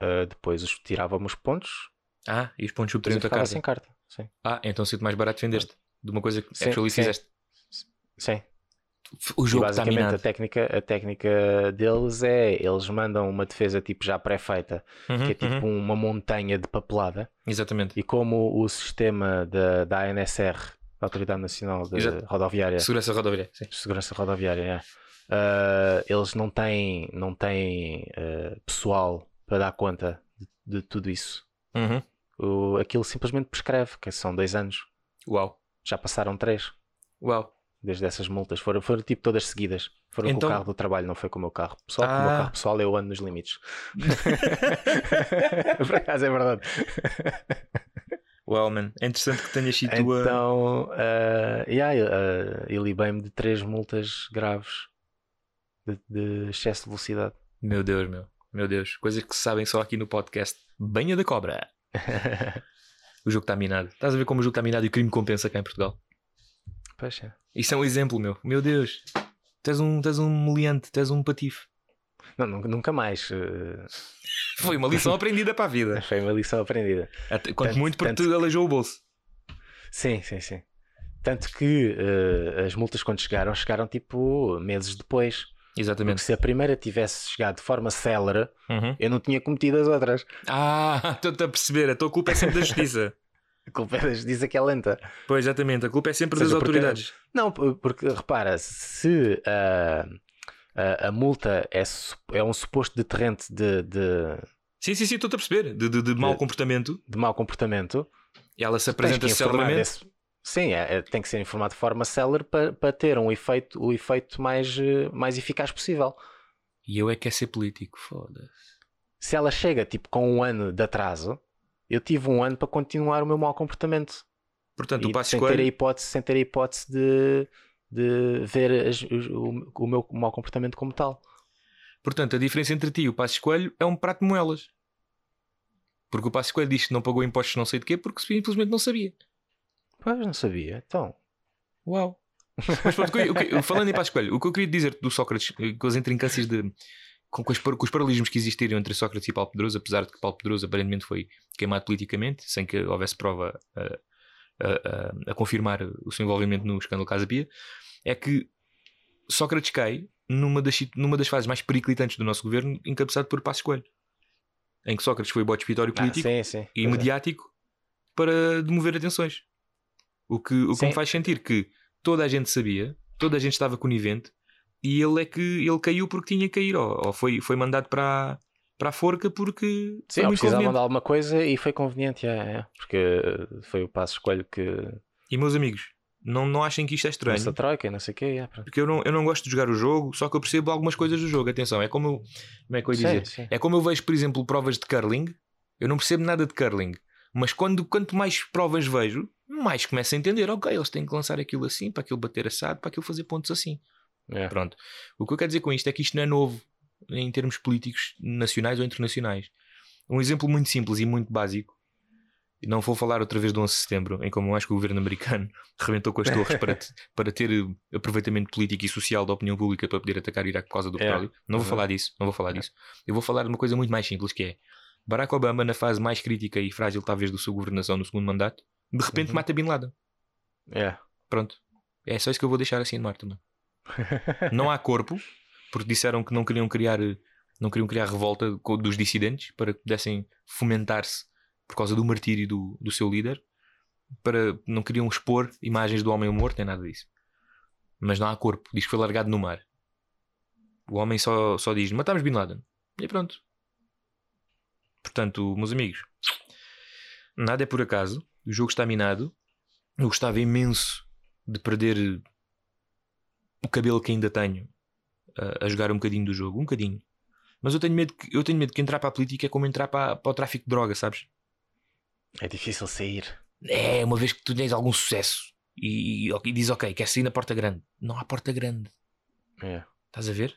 Speaker 4: Eh, depois os, tirávamos os pontos,
Speaker 3: Ah, e os pontos subtraíam a carta.
Speaker 4: sem carta. Sim.
Speaker 3: Ah, então sendo mais barato vendeste de uma coisa que
Speaker 4: Sim,
Speaker 3: actually
Speaker 4: sim.
Speaker 3: fizeste.
Speaker 4: Sim.
Speaker 3: O
Speaker 4: E
Speaker 3: jogo está
Speaker 4: basicamente a
Speaker 3: minado.
Speaker 4: técnica, a técnica deles é eles mandam uma defesa tipo já pré-feita,
Speaker 3: Uhum,
Speaker 4: que é tipo
Speaker 3: uhum.
Speaker 4: uma montanha de papelada.
Speaker 3: Exatamente.
Speaker 4: E como o sistema da, da ANSR, da Autoridade Nacional de
Speaker 3: Exato.
Speaker 4: Rodoviária,
Speaker 3: Segurança rodoviária. Sim.
Speaker 4: Segurança Rodoviária, é, ah, eles não têm, não têm ah, pessoal para dar conta de, de tudo isso.
Speaker 3: Uhum.
Speaker 4: O, aquilo simplesmente prescreve, que são dois anos.
Speaker 3: Uau.
Speaker 4: Já passaram três
Speaker 3: Uau.
Speaker 4: Desde essas multas. Foram, foram tipo todas seguidas. Foram
Speaker 3: Então-
Speaker 4: com o carro do trabalho, não foi com o meu carro pessoal. Com o meu
Speaker 3: Ah.
Speaker 4: carro pessoal eu ando nos limites. <laughs> Por acaso é verdade.
Speaker 3: Uau, man. É interessante que tenhas sido tu a.
Speaker 4: Então, uh, yeah, uh, eu libei-me de três multas graves de, de excesso de velocidade.
Speaker 3: Meu Deus, meu. Meu Deus. Coisas que se sabem só aqui no podcast. Banha da cobra. <laughs> O jogo está minado. Estás a ver como o jogo está minado e o crime compensa cá em Portugal?
Speaker 4: É.
Speaker 3: Isso é um exemplo, meu. Meu Deus. Tu és um, tu és um meliante, tu és um patife.
Speaker 4: Não, nunca, mais. uh, <laughs>
Speaker 3: Foi uma lição aprendida para a vida. <laughs>
Speaker 4: foi uma lição aprendida.
Speaker 3: Até, quanto
Speaker 4: Tanto-
Speaker 3: muito porque
Speaker 4: tanto-
Speaker 3: te aleijou o bolso.
Speaker 4: Sim, sim, sim. Tanto que eh, as multas, quando chegaram, chegaram tipo meses depois. Porque
Speaker 3: Exatamente.
Speaker 4: se a primeira tivesse chegado de forma célere,
Speaker 3: Uhum.
Speaker 4: eu não tinha cometido as outras.
Speaker 3: Ah, <laughs> estou-te a perceber. A tua culpa é sempre da justiça.
Speaker 4: A culpa é das- diz que é lenta.
Speaker 3: pois, exatamente. A culpa é sempre
Speaker 4: seja,
Speaker 3: das
Speaker 4: porque-
Speaker 3: autoridades.
Speaker 4: Não, p- porque repara, se ah, a, a multa é, é um suposto deterrente de, de,
Speaker 3: Sim, sim, sim, estou-te a perceber. De, de, de mau
Speaker 4: De-
Speaker 3: comportamento.
Speaker 4: de mau comportamento,
Speaker 3: E ela se apresenta
Speaker 4: informar
Speaker 3: celeremente.
Speaker 4: desse- Sim, é- é- tem que ser informado de forma célere para, para ter um efeito, o efeito mais, eh, mais eficaz possível.
Speaker 3: E eu é que quero ser político. Foda-se.
Speaker 4: Se ela chega tipo com um ano de atraso, eu tive um ano para continuar o meu mau comportamento.
Speaker 3: Portanto,
Speaker 4: E
Speaker 3: o passo
Speaker 4: sem ter a
Speaker 3: Coelho.
Speaker 4: hipótese, sem ter a hipótese de, de ver as- o, o meu mau comportamento como tal.
Speaker 3: Portanto, a diferença entre ti e o Passo Coelho é um prato de moelas. Porque o Passo Coelho diz que não pagou impostos não sei de quê porque simplesmente não sabia.
Speaker 4: Pois não sabia. Então,
Speaker 3: Uau. Mas pronto, falando em Passo Coelho, o que eu queria dizer do Sócrates, eh, com as intrincâncias de. Com, com os, com os paralelismos que existiram entre Sócrates e Paulo Pedroso, apesar de que Paulo Pedroso aparentemente foi queimado politicamente, sem que houvesse prova a, a- a- a confirmar o seu envolvimento no escândalo Casa Pia, é que Sócrates cai numa das, numa das fases mais periclitantes do nosso governo, encabeçado por Passos Coelho, em que Sócrates foi bode expiatório
Speaker 4: ah,
Speaker 3: político
Speaker 4: sim, sim.
Speaker 3: e
Speaker 4: é.
Speaker 3: mediático para demover atenções. O que, o que
Speaker 4: Sim.
Speaker 3: me faz sentir que toda a gente sabia, toda a gente estava conivente e ele é que ele caiu porque tinha que cair, ou, ou foi, foi mandado para, a- para a forca porque
Speaker 4: Sim, precisava de alguma coisa e foi conveniente, é, é, porque foi o passo escolho que
Speaker 3: E meus amigos, não, não achem que isto é estranho.
Speaker 4: essa troika e não sei o quê. É.
Speaker 3: Porque eu não, eu não gosto de jogar o jogo, só que eu percebo algumas coisas do jogo. Atenção, é como eu, como é que eu ia
Speaker 4: Sim,
Speaker 3: dizer?
Speaker 4: sim.
Speaker 3: É como eu vejo, por exemplo, provas de curling. Eu não percebo nada de curling. Mas quando, quanto mais provas vejo, mais começo a entender. Ok, eles têm que lançar aquilo assim, para aquilo bater assado, para aquilo fazer pontos assim.
Speaker 4: É.
Speaker 3: Pronto. O que eu quero dizer com isto é que isto não é novo em termos políticos nacionais ou internacionais. Um exemplo muito simples e muito básico. Não vou falar outra vez do 11 de setembro, em como eu acho que o governo americano <laughs> rebentou com as torres para, te- <laughs> para ter eh, aproveitamento político e social da opinião pública para poder atacar o Iraque por causa do
Speaker 4: É.
Speaker 3: petróleo. Não vou
Speaker 4: Uhum.
Speaker 3: falar disso, não vou falar
Speaker 4: É.
Speaker 3: disso. Eu vou falar de uma coisa muito mais simples que é Barack Obama, na fase mais crítica e frágil talvez da sua governação no segundo mandato, de repente
Speaker 4: Uhum.
Speaker 3: mata Bin Laden.
Speaker 4: É.
Speaker 3: Pronto. É só isso que eu vou deixar assim no mar também. <laughs> Não há corpo, porque disseram que não queriam criar, não queriam criar revolta dos dissidentes para que pudessem fomentar-se por causa do martírio do, do seu líder. Para, não queriam expor imagens do homem morto, nem nada disso. Mas não há corpo, diz que foi largado no mar. O homem só, só diz: Matámos Bin Laden. E pronto. Portanto, meus amigos, nada é por acaso. O jogo está minado. Eu gostava imenso de perder o cabelo que ainda tenho a, a jogar um bocadinho do jogo, um bocadinho. Mas eu tenho medo que, eu tenho medo que entrar para a política é como entrar para, para o tráfico de droga, sabes?
Speaker 4: É difícil sair.
Speaker 3: É, uma vez que tu tens algum sucesso e, e, e diz ok, quer sair na porta grande. Não há porta grande,
Speaker 4: É.
Speaker 3: estás a ver?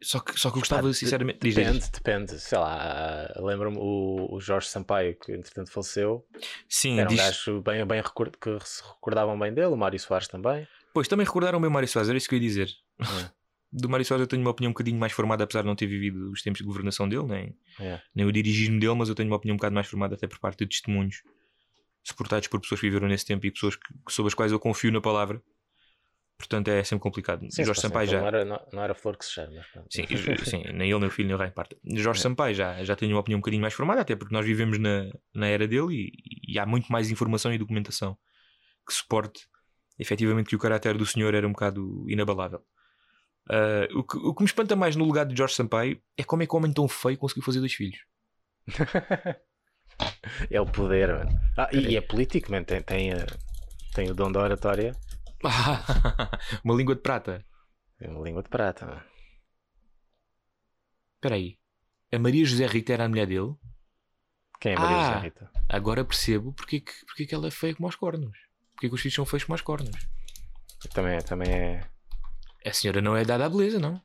Speaker 3: Só que, só que eu gostava,
Speaker 4: Pá, de-
Speaker 3: sinceramente. diz,
Speaker 4: Depende,
Speaker 3: diz.
Speaker 4: depende. Sei lá, lembro-me o, o Jorge Sampaio, que entretanto faleceu.
Speaker 3: Sim,
Speaker 4: Era um
Speaker 3: diz.
Speaker 4: gajo bem, bem record... que se recordavam bem dele, o Mário Soares também.
Speaker 3: Pois também recordaram o meu Mário Soares, era isso que eu ia dizer.
Speaker 4: É. <laughs>
Speaker 3: Do Mário Soares eu tenho uma opinião um bocadinho mais formada, apesar de não ter vivido os tempos de governação dele, nem,
Speaker 4: É.
Speaker 3: nem o dirigismo dele, mas eu tenho uma opinião um bocado mais formada até por parte de testemunhos suportados por pessoas que viveram nesse tempo e pessoas que, sobre as quais eu confio na palavra. Portanto é sempre complicado.
Speaker 4: Sim,
Speaker 3: Jorge Sampaio
Speaker 4: então
Speaker 3: já.
Speaker 4: Não era, não, não era flor que se pronto.
Speaker 3: Sim, sim, nem ele, nem o filho, nem o rei parte. Jorge
Speaker 4: É.
Speaker 3: Sampaio já, já tem uma opinião um bocadinho mais formada, até porque nós vivemos na, na era dele e, e há muito mais informação e documentação que suporte efetivamente que o caráter do senhor era um bocado inabalável. Ah, o, que, o que me espanta mais no legado de Jorge Sampaio é como é que um homem tão feio conseguiu fazer dois filhos. <laughs>
Speaker 4: é o poder, mano. Ah, e, é político, mano. Tem, tem, eh, tem o dom da oratória. <laughs>
Speaker 3: uma língua de prata.
Speaker 4: Tem uma língua de prata, mano.
Speaker 3: Espera aí. A Maria José Rita era a mulher dele?
Speaker 4: Quem é a Maria
Speaker 3: Ah.
Speaker 4: José Rita?
Speaker 3: Agora percebo porque, é que- porque é que ela é feia como aos cornos. Porque é que os filhos são feios como aos cornos.
Speaker 4: Também, é- também é.
Speaker 3: A senhora não é dada à beleza, não?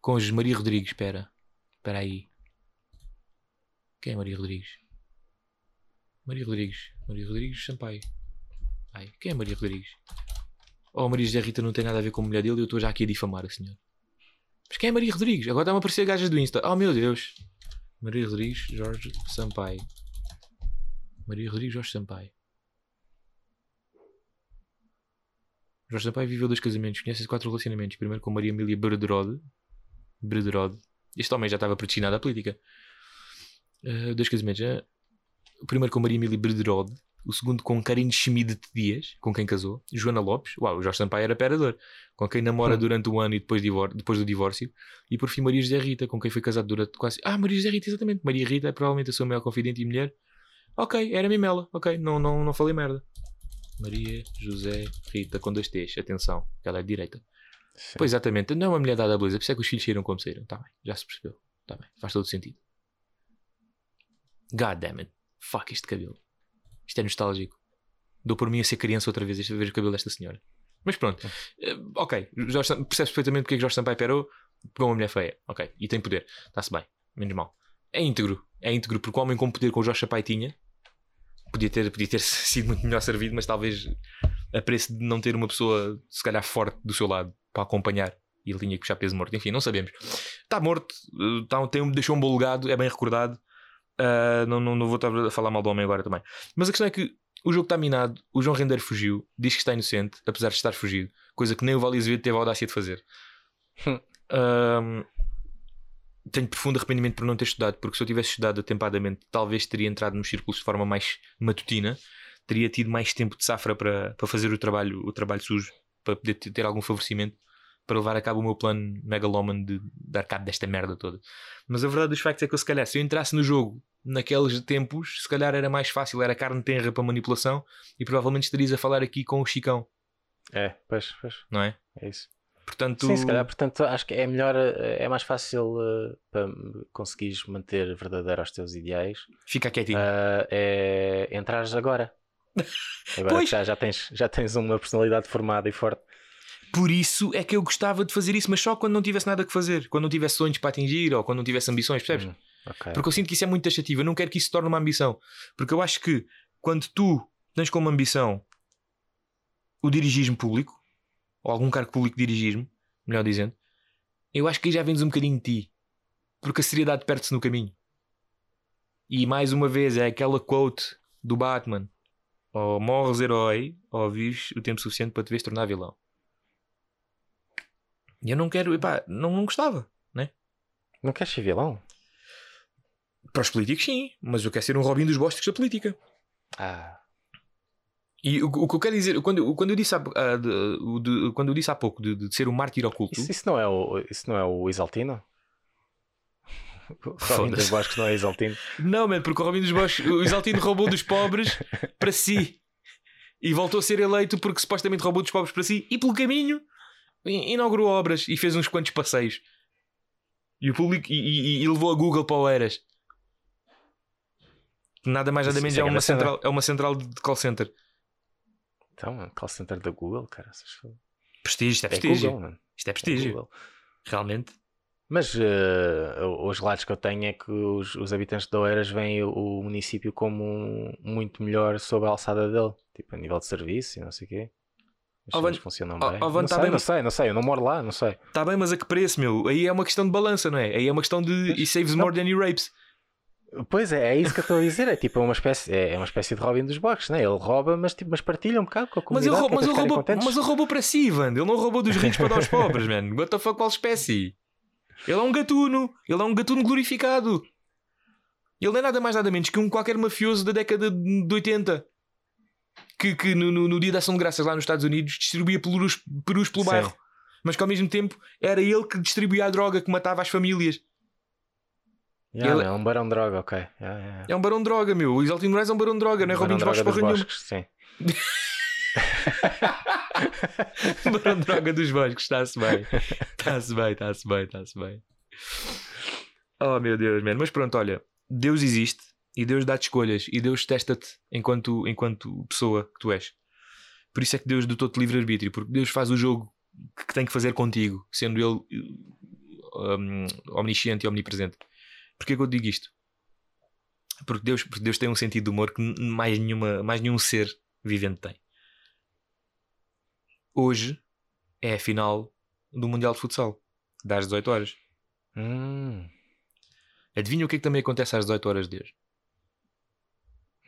Speaker 3: Cônjuge Maria Rodrigues, espera. Espera aí. Quem é Maria Rodrigues? Maria Rodrigues. Maria Rodrigues Sampaio. Ai, quem é Maria Rodrigues? Oh, Maria José Rita não tem nada a ver com a mulher dele e eu estou já aqui a difamar a senhora. Mas quem é Maria Rodrigues? Agora está-me a aparecer gajas do Insta. Oh meu Deus. Maria Rodrigues Jorge Sampaio. Maria Rodrigues Jorge Sampaio. Jorge Sampaio viveu dois casamentos, conhece quatro relacionamentos. Primeiro com Maria Emília Berderode. Berderode. Este homem já estava predestinado à política. Eh, dois casamentos. eh. O primeiro com Maria Emília Berderode. O segundo com Karine Schmid Dias, com quem casou. Joana Lopes. Uau, o Jorge Sampaio era perador. Com quem namora
Speaker 4: Hum.
Speaker 3: durante um ano e depois, divor- depois do divórcio. E por fim Maria José Rita, com quem foi casado durante quase... Ah, Maria José Rita, exatamente. Maria Rita é provavelmente a sua maior confidente e mulher. Ok, era mesmo ela. Ok, não, não, não falei merda. Maria José Rita, com dois T's. Atenção, que ela é de direita.
Speaker 4: Sim.
Speaker 3: Pois exatamente, não é uma mulher dada à beleza, por isso é que os filhos saíram como saíram. Tá bem, já se percebeu. Tá bem, faz todo sentido. God damn it. Fuck este cabelo. Isto é nostálgico. Dou por mim a ser criança outra vez a ver o cabelo desta senhora. Mas pronto, Eh, ok. Jorge percebes perfeitamente porque é que Jorge Sampaio perou. Pegou uma mulher feia, ok. E tem poder, está-se bem, menos mal. É íntegro, é íntegro, porque o homem com poder com o Jorge Sampaio tinha podia ter, podia ter <laughs> sido muito melhor servido, mas talvez a preço de não ter uma pessoa, se calhar, forte do seu lado para acompanhar. E ele tinha que puxar peso morto. Enfim, não sabemos. Está morto, tá, tem, um- deixou um bom legado, é bem recordado. Ah, não, não, não vou estar a falar mal do homem agora também. Mas a questão é que o jogo está minado, o João Render fugiu, diz que está inocente, apesar de estar fugido, coisa que nem o Vale Azevedo teve a audácia de fazer.
Speaker 4: Hum.
Speaker 3: Tenho profundo arrependimento por não ter estudado, porque se eu tivesse estudado atempadamente, talvez teria entrado nos círculos de forma mais matutina, teria tido mais tempo de safra para, para fazer o trabalho, o trabalho sujo, para poder ter algum favorecimento para levar a cabo o meu plano megalómano de dar cabo desta merda toda. Mas a verdade dos factos é que eu, se calhar, se eu entrasse no jogo naqueles tempos, se calhar era mais fácil, era carne tenra para manipulação e provavelmente estarias a falar aqui com o Chicão,
Speaker 4: É, pois, pois.
Speaker 3: não é?
Speaker 4: É isso.
Speaker 3: Portanto,
Speaker 4: Sim, se calhar, portanto, acho que é melhor, eh, é mais fácil eh, para conseguires manter verdadeiro aos teus ideais,
Speaker 3: fica quietinho.
Speaker 4: eh, é entrares agora. <laughs> Agora já, já, tens, já tens uma personalidade formada e forte.
Speaker 3: Por isso é que eu gostava de fazer isso, mas só quando não tivesse nada que fazer, quando não tivesse sonhos para atingir ou quando não tivesse ambições, percebes?
Speaker 4: Hum, ok.
Speaker 3: Porque eu sinto que isso é muito taxativo. Eu não quero que isso se torne uma ambição. Porque eu acho que quando tu tens como ambição o dirigismo público, ou algum cargo público de dirigismo, melhor dizendo, eu acho que aí já vendes um bocadinho de ti. Porque a seriedade perde-se no caminho. E mais uma vez é aquela quote do Batman: ou morres herói, ou vives o tempo suficiente para te veres tornar vilão. E eu não quero, epá, não, não gostava.
Speaker 4: Não queres ser vilão?
Speaker 3: Para os políticos, sim, mas eu quero ser um Robin dos Bosques da política.
Speaker 4: Ah,
Speaker 3: E o, o que eu quero dizer, quando, quando, eu, disse há, ah, de- o de- quando eu disse há pouco de, de ser um mártir oculto,
Speaker 4: isso, isso, não é o, isso não é o Exaltino? O Robin dos Bosques não é Exaltino?
Speaker 3: não, man, porque o Robin dos Bosques, o Exaltino roubou dos pobres para si e voltou a ser eleito porque supostamente roubou dos pobres para si e pelo caminho inaugurou obras e fez uns quantos passeios. E o público e, e- e levou a Google para o Eras. Nada mais nada menos
Speaker 4: é
Speaker 3: é uma, central, é uma central de call center.
Speaker 4: Então, é call center da Google, cara.
Speaker 3: Prestígio, isto é
Speaker 4: É
Speaker 3: prestígio.
Speaker 4: Google, mano.
Speaker 3: Isto é
Speaker 4: É
Speaker 3: prestígio.
Speaker 4: Google.
Speaker 3: Realmente.
Speaker 4: Mas eh, os relatos que eu tenho é que os, os habitantes de Oeiras veem o, o município como um- muito melhor sob a alçada dele, tipo a nível de serviço e não sei o quê. As
Speaker 3: Oh, Van-
Speaker 4: funcionam
Speaker 3: oh,
Speaker 4: bem.
Speaker 3: oh, Van,
Speaker 4: não,
Speaker 3: tá
Speaker 4: sei,
Speaker 3: bem,
Speaker 4: não sei, não sei, eu não moro lá, não sei.
Speaker 3: Está bem, mas a que preço, meu? Aí é uma questão de balança, não é? Aí é uma questão de. He saves more than he rapes.
Speaker 4: Pois é, é isso que eu estou a dizer, é tipo uma espécie, é, é uma espécie de Robin dos Bosques, né? Ele rouba, mas, tipo, mas partilha um bocado com a
Speaker 3: Mas ele,
Speaker 4: comunidade. que é
Speaker 3: mas,
Speaker 4: para
Speaker 3: ele roubou,
Speaker 4: contentes.
Speaker 3: mas ele roubou para si, Ivan. Ele não roubou dos ricos para dar aos pobres, man. What the fuck, qual espécie? Ele é um gatuno. Ele é um gatuno glorificado. Ele não é nada mais nada menos que um qualquer mafioso da década de 80 que, que no, no- no dia da ação de graças lá nos Estados Unidos distribuía perus, perus pelo
Speaker 4: Sim.
Speaker 3: bairro. Mas que ao mesmo tempo era ele que distribuía a droga que matava as famílias.
Speaker 4: Yeah,
Speaker 3: ele-
Speaker 4: é um barão de droga, ok. Yeah, yeah.
Speaker 3: É um barão de droga, meu. O Exaltino Moraes é um barão de droga, não é Robin dos Bosques nenhuma.
Speaker 4: bosques, sim. <laughs>
Speaker 3: Barão de droga dos Bosques, está-se bem. Está-se bem, está-se bem, está-se bem. Oh meu Deus, man. Mas pronto, olha, Deus existe e Deus dá-te escolhas e Deus testa-te enquanto, enquanto pessoa que tu és. Por isso é que Deus dotou-te livre-arbítrio, porque Deus faz o jogo que tem que fazer contigo, sendo Ele um, omnisciente e omnipresente. Porquê que eu digo isto? Porque Deus, porque Deus tem um sentido de humor que mais, nenhuma, mais nenhum ser vivente tem. Hoje é a final do Mundial de Futsal, das 18 horas.
Speaker 4: Hum,
Speaker 3: Adivinha o que é que também acontece às 18 horas de hoje?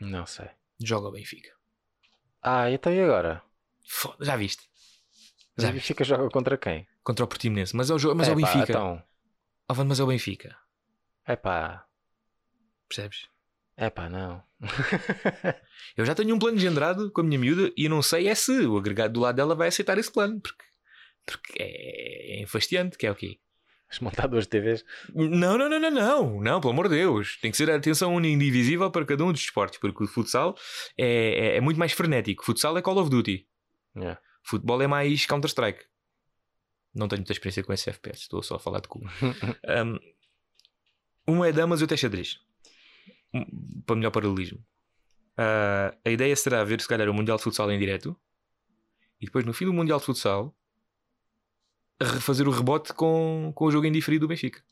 Speaker 4: não sei.
Speaker 3: Joga o Benfica.
Speaker 4: Ah, então e agora?
Speaker 3: Foda, já viste? Já
Speaker 4: o Benfica joga contra quem?
Speaker 3: Contra o Portimonense. Mas é o, mas é o
Speaker 4: Epá,
Speaker 3: Benfica.
Speaker 4: Então,
Speaker 3: Ah, Vando, mas é o Benfica.
Speaker 4: É pá,
Speaker 3: Percebes?
Speaker 4: é pá, não. <laughs>
Speaker 3: Eu já tenho um plano engendrado com a minha miúda e não sei é se o agregado do lado dela vai aceitar esse plano. Porque, porque é, é enfastiante, que é o quê?
Speaker 4: Vais montar duas TVs.
Speaker 3: Não, não, não, não, não, não, pelo amor de Deus. Tem que ser a atenção indivisível para cada um dos esportes, porque o futsal é, é, é muito mais frenético. Futsal é Call of Duty.
Speaker 4: Yeah.
Speaker 3: Futebol é mais Counter-Strike. Não tenho muita experiência com esse FPS, estou só a falar de cu. <laughs> Um, uma é damas e outra é xadrez. Um, Para melhor paralelismo. Ah, a ideia será ver se calhar o Mundial de Futsal em direto e depois no fim do Mundial de Futsal refazer o rebote com, com o jogo em diferido do Benfica.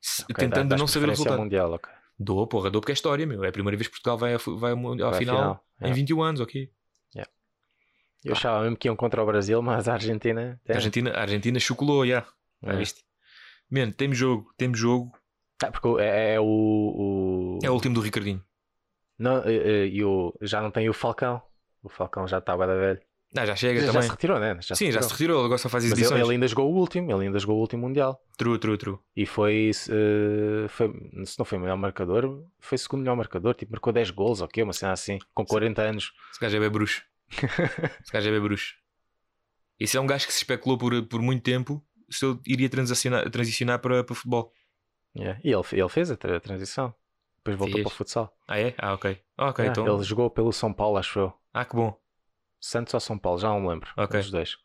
Speaker 3: Se-
Speaker 4: Ok,
Speaker 3: tentando
Speaker 4: dá-
Speaker 3: não saber o resultado.
Speaker 4: Mundial, ok.
Speaker 3: Dou, porra, dou porque é história, meu. É a primeira vez que Portugal vai, a vai ao
Speaker 4: Vai
Speaker 3: final,
Speaker 4: final,
Speaker 3: em
Speaker 4: é.
Speaker 3: 21 anos, ok.
Speaker 4: Eu achava mesmo que iam contra o Brasil, mas a Argentina.
Speaker 3: A Argentina, a Argentina chocolou, já. Já
Speaker 4: É.
Speaker 3: viste? Man, temos jogo, temos jogo.
Speaker 4: Ah, porque o- é, é o, o-
Speaker 3: É o último do Ricardinho.
Speaker 4: Não, eh, eh, e o... já não tem o Falcão. O Falcão já está bem da velho.
Speaker 3: Ah, já chega
Speaker 4: Já, já
Speaker 3: também.
Speaker 4: se retirou, né? Já
Speaker 3: Sim, já se retirou, ele agora só faz
Speaker 4: Mas ele,
Speaker 3: exibições.
Speaker 4: ele ainda jogou o último, ele ainda jogou o último Mundial.
Speaker 3: True, true, true.
Speaker 4: E foi, eh, foi, se não foi o melhor marcador, foi o segundo melhor marcador, tipo, marcou 10 gols, ok, uma cena assim, com 40 anos.
Speaker 3: Esse gajo é bem bruxo. <laughs> Esse gajo é bem bruxo. Esse é um gajo que se especulou por, por muito tempo se ele iria transicionar, transicionar para, para futebol.
Speaker 4: Yeah. E ele, ele fez a tra- transição. Depois voltou para o futsal.
Speaker 3: Ah, é? Ah, ok. Ah, ok,
Speaker 4: Yeah,
Speaker 3: então.
Speaker 4: Ele jogou pelo São Paulo, acho eu.
Speaker 3: Ah, que bom.
Speaker 4: Santos ou São Paulo, já não me lembro.
Speaker 3: Ok.
Speaker 4: Os dois.